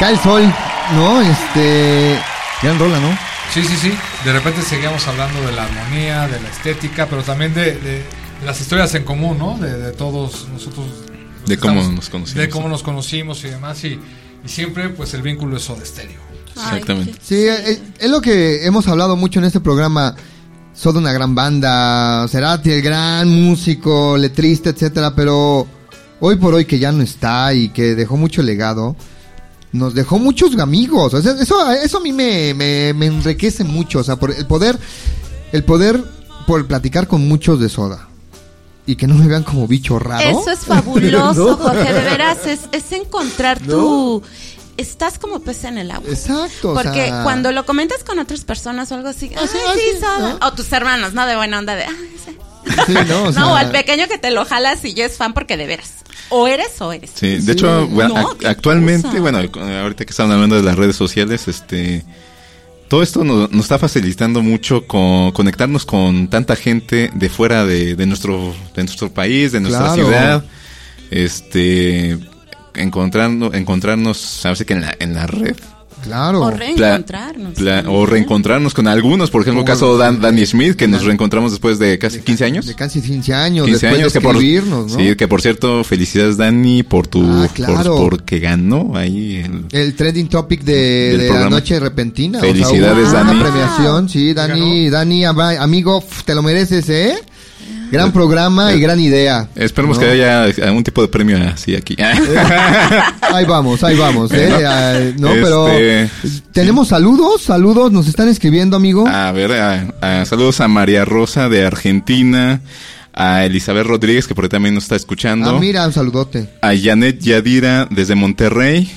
Cae el sol, ¿no? Este. Gran rola, ¿no? Sí, sí, sí. De repente seguíamos hablando de la armonía, de la estética, pero también de, las historias en común, ¿no? De, de todos nosotros. De cómo estamos- nos conocimos. De cómo nos conocimos y demás. Y, y siempre, pues, el vínculo es Soda Stereo. Exactamente. Sí, es, es lo que hemos hablado mucho en este programa. Soda una gran banda, Cerati el gran músico, letrista, etcétera, pero hoy por hoy que ya no está y que dejó mucho legado, nos dejó muchos amigos. O sea, eso, eso a mí me, me, me enriquece mucho. O sea, por el poder, el poder por platicar con muchos de Soda. Y que no me vean como bicho raro. Eso es fabuloso, ¿No? Jorge. De veras, es, es encontrar tu. Estás como pez en el agua. Exacto. o Porque sea, cuando lo comentas con otras personas o algo así, ay, sí, sí, sí, soda". ¿no? o tus hermanos, ¿no? De buena onda, de, "Ay, sí". Sí, no, o sea, al pequeño que te lo jalas y ya es fan porque de veras. O eres o eres. Sí, de hecho, bueno, No, actualmente, cosa. bueno, cu- ahorita que estamos hablando de las redes sociales, este, todo esto nos, nos está facilitando mucho con conectarnos con tanta gente de fuera de, de nuestro, de nuestro país, de nuestra Claro. ciudad, este, encontrando, encontrarnos, sabes que en la, en la red. Claro. O reencontrarnos. Pla- o reencontrarnos con algunos, por ejemplo, el caso de Dan, Danny Smith, que nos reencontramos después de casi 15 años. De casi 15 años, 15 después años de que por, ¿no? sí, que por cierto, felicidades Dani por tu Ah, por- claro. porque ganó ahí el, El trending topic de, de la noche repentina. Felicidades, o sea, Dani. Una premiación, sí, Dani, Dani, amigo, te lo mereces, ¿eh? Gran programa y gran idea. Esperemos ¿no? que haya algún tipo de premio así aquí. Ahí vamos, ahí vamos, ¿eh? Ah, no, este, pero tenemos saludos, saludos, nos están escribiendo, amigo. A ver, a- a- saludos a María Rosa de Argentina, a Elizabeth Rodríguez que por ahí también nos está escuchando, Ah, mira, un saludote. a Janet Yadira desde Monterrey,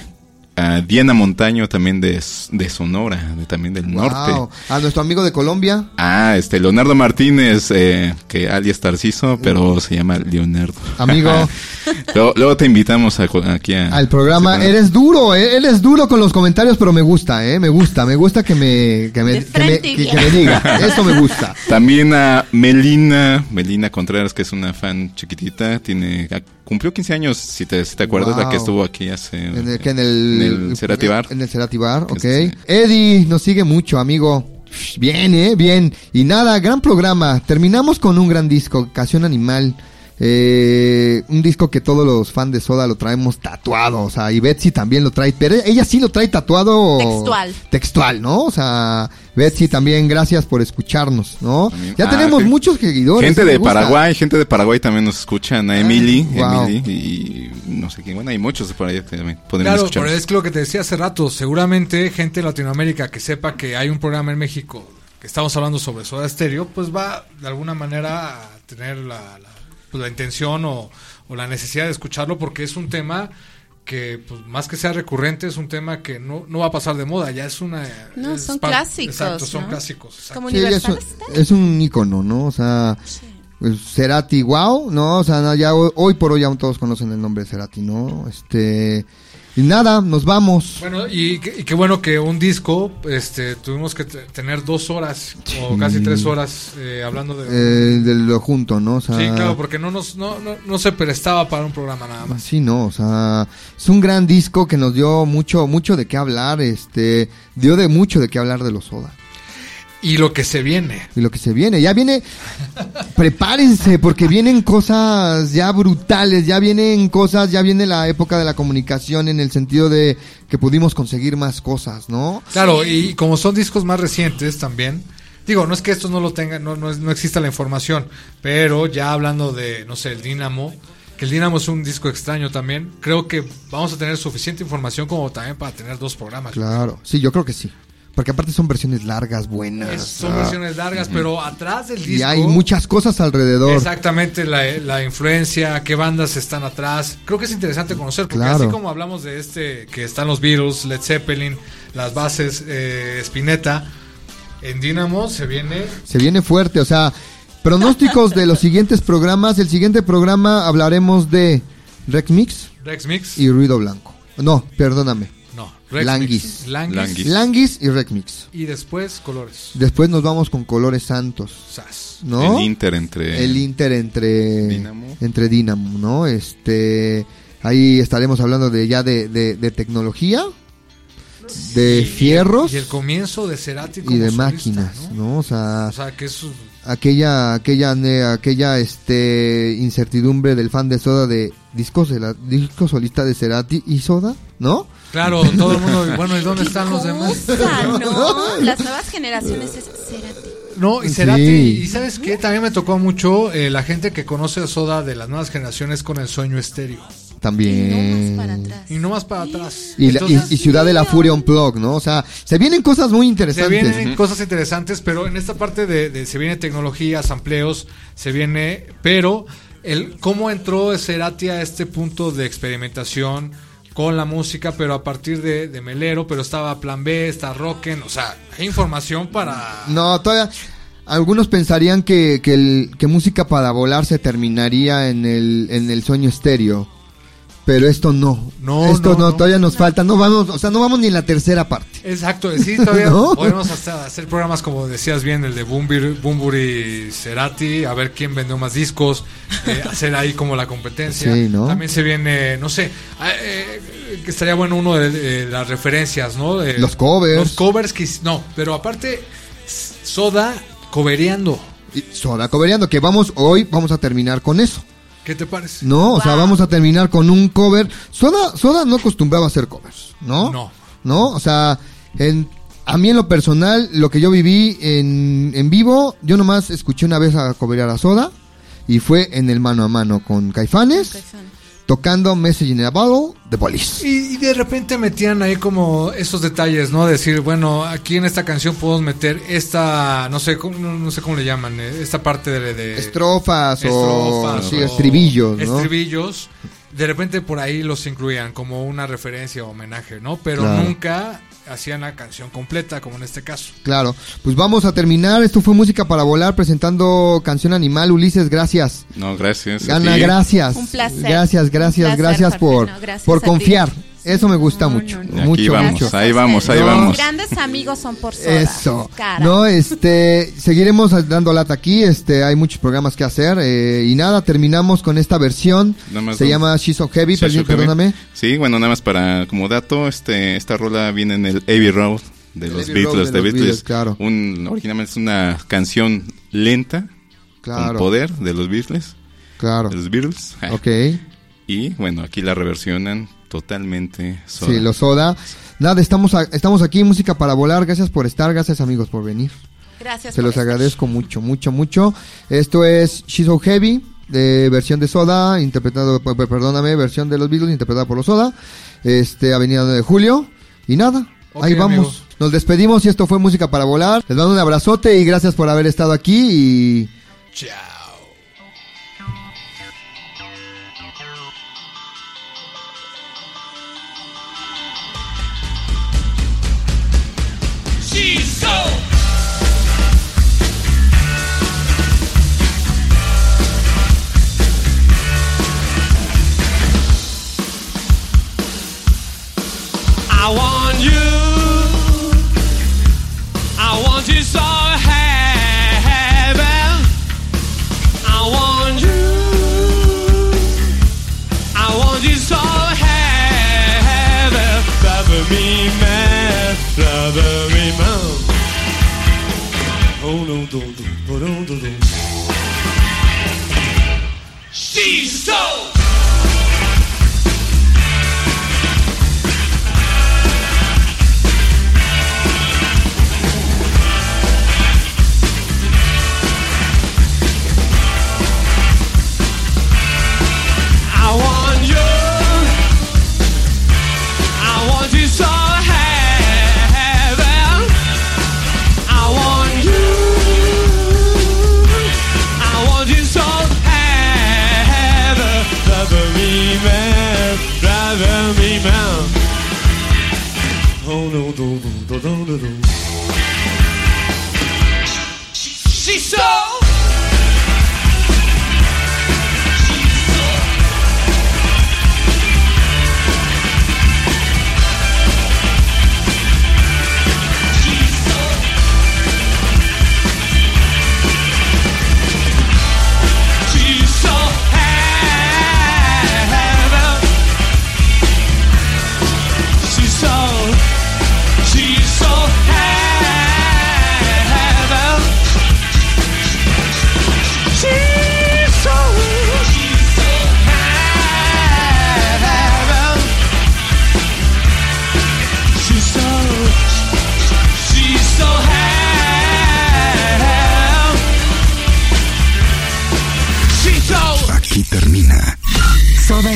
a Diana Montaño también de, de Sonora, de- también del norte. A nuestro amigo de Colombia. Ah, este Leonardo Martínez, eh, que alias Tarciso, pero se llama Leonardo. Amigo. luego, luego te invitamos a aquí a, Al programa, Sí, eres duro, ¿eh? Él es duro con los comentarios, pero me gusta, ¿eh? Me gusta, me gusta que me, que me, que me, que- me diga. Eso me gusta. También a Melina, Melina Contreras, que es una fan chiquitita, tiene cumplió 15 años, si te, si te acuerdas, la que Wow. estuvo aquí hace En el, que en el, en el Cerati Bar. En el Cerati Bar, ok. Este- Eddie nos sigue mucho, amigo. Bien, eh, bien. Y nada, gran programa. Terminamos con un gran disco, Canción Animal. Eh, un disco que todos los fans de Soda lo traemos tatuado, o sea, y Betsy también lo trae, pero ella sí lo trae tatuado Textual. textual, ¿no? O sea, Betsy también gracias por escucharnos, ¿no? Ya Ah, tenemos sí. muchos seguidores. Gente de. Paraguay, gente de Paraguay también nos escuchan, a Emily, wow. Emily y no sé quién, bueno, hay muchos por ahí que también Claro, pero es lo que te decía hace rato. Seguramente gente de Latinoamérica que sepa que hay un programa en México que estamos hablando sobre Soda Stereo, pues va de alguna manera a tener la, la- pues, la intención o, o la necesidad de escucharlo porque es un tema que pues, más que sea recurrente es un tema que no, no va a pasar de moda, ya es una... No, es son clásicos, Exacto, son ¿no? clásicos. exacto. Como Sí, es, un, universales. es un ícono, ¿no? O sea, pues, Cerati, wow, ¿no? O sea, no, ya hoy, hoy por hoy ya todos conocen el nombre de Cerati, ¿no? Este, y nada, nos vamos. Bueno, y, qué- y qué bueno que un disco, este, tuvimos que te- tener dos horas o casi tres horas eh, hablando de... Eh, de lo junto, ¿no? O sea, Sí, claro, porque no, nos, no, no, no se prestaba para un programa nada más. Sí, no, o sea, es un gran disco que nos dio mucho, mucho de qué hablar, este, dio de mucho de qué hablar de los Soda. Y lo que se viene. Y lo que se viene, ya viene, prepárense, porque vienen cosas ya brutales, ya vienen cosas, ya viene la época de la comunicación en el sentido de que pudimos conseguir más cosas, ¿no? Claro, y como son discos más recientes también, digo, no es que estos no lo tengan, no, no, no exista la información, pero ya hablando de, no sé, el Dínamo, que el Dínamo es un disco extraño también, creo que vamos a tener suficiente información como también para tener dos programas. Claro, sí, yo creo que sí. Porque aparte son versiones largas, buenas. Es- son ah, versiones largas, pero atrás del disco... Y hay muchas cosas alrededor. Exactamente, la, la influencia, qué bandas están atrás. Creo que es interesante conocer, porque Claro. así como hablamos de este, que están los Beatles, Led Zeppelin, las bases, eh, Spinetta, en Dynamo se viene... Se viene fuerte, o sea, pronósticos de los siguientes programas. El siguiente programa hablaremos de Rex Mix Rex Mix. y Ruido Blanco. No, perdóname. Rex Languis. Mix. Languis. Languis y Rex Mix. Y después Colores. Después nos vamos con Colores Santos. Sas. ¿No? El Inter entre... El Inter entre Dinamo. entre Dinamo, ¿no? Este ahí estaremos hablando de ya de, de, de tecnología, de fierros Y el comienzo de Cerati y de solista, máquinas, ¿no? O sea, O sea, que es... aquella aquella ne- aquella este incertidumbre del fan de Soda de discos de la disco solista de Cerati y Soda, ¿no? Claro, todo el mundo... Bueno, ¿y dónde están los demás? ¿no? Las nuevas generaciones es Cerati. No, y Cerati, Sí. y sabes qué, también me tocó mucho eh, la gente que conoce a Soda de las nuevas generaciones con el sueño estéreo. También. Y no más para atrás. Y, la- y- Entonces, y Ciudad de la Furia Unplugged, ¿no? O sea, se vienen cosas muy se interesantes. vienen cosas interesantes, pero en esta parte de, de- se viene tecnología, sampleos, se viene, pero el cómo entró Cerati a este punto de experimentación con la música, pero a partir de, de Melero, pero estaba Plan B, está Rocken, o sea, hay información para... No, todavía. Algunos pensarían que, que, el- que música para volar se terminaría en el, en el sueño estéreo. Pero esto no. No, Esto no, no, no. todavía nos falta. No vamos, o sea, no vamos ni en la tercera parte. Exacto, sí, todavía ¿No? podemos hasta hacer programas como decías bien, el de Bumburi, Cerati, a ver quién vendió más discos, eh, hacer ahí como la competencia. También se viene, no sé, ah, eh, que estaría bueno uno de, de las referencias, ¿no? De- Los covers. Los covers que no, pero aparte Soda cobereando. Y Soda Cobereando, que vamos, hoy vamos a terminar con eso. ¿Qué te parece? No, o sea, vamos a terminar con un cover. Soda, Soda no acostumbraba a hacer covers, ¿no? No. ¿No? O sea, en, a mí en lo personal, lo que yo viví en, en vivo, yo nomás escuché una vez a coberear a Soda y fue en el mano a mano con Caifanes, tocando Message in a Bottle de Police. Y, y de repente metían ahí como esos detalles, ¿no? Decir, bueno, aquí en esta canción podemos meter esta, no sé, cómo- no, no sé cómo le llaman, eh, esta parte de... de- Estrofas, estrofas o sí, estribillos, ¿no? Estribillos. De repente por ahí los incluían como una referencia o homenaje, ¿no? Pero Claro. nunca hacían la canción completa, como en este caso. Claro, pues vamos a terminar. Esto fue Música para Volar presentando Canción Animal. Ulises, gracias. No, gracias. a Gana, ti. gracias. Un placer. Gracias, gracias, placer, gracias por, Jorge, no, gracias por confiar. Eso me gusta mucho. Aquí Mucho, vamos, mucho. ahí vamos, ahí No. vamos. Grandes amigos son por soda. Eso. Cara. No, este, seguiremos dando lata aquí. Este, hay muchos programas que hacer. eh, y nada, terminamos con esta versión. Nada más Se dos. llama She's So Heavy. Shook perdóname. Sí, bueno, nada más para como dato, este esta rola viene en el Abbey Road de El los Abbey Road Beatles, de de los Beatles. Beatles, claro. Un originalmente es una canción lenta Claro. con poder de los Beatles. Claro. de los Beatles. Ok. Y bueno, aquí la reversionan totalmente. Soda. Sí, los Soda. Nada, estamos, a- estamos aquí, Música para Volar. Gracias por estar, gracias amigos por venir. Gracias. Se por los estar. agradezco mucho, mucho, mucho. Esto es She's So Heavy, de versión de Soda, interpretado, perdóname, versión de los Beatles, interpretada por los Soda. Este, Avenida 9 de Julio. Y nada, ahí vamos. amigos. Nos despedimos y esto fue Música para Volar. Les mando un abrazote y gracias por haber estado aquí y... She's don't do, oh, don't do, do. She's so. She's so.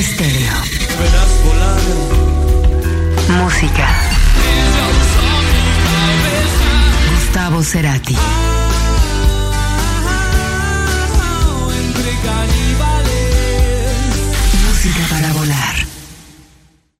Soda Stereo. Música. Gustavo Cerati.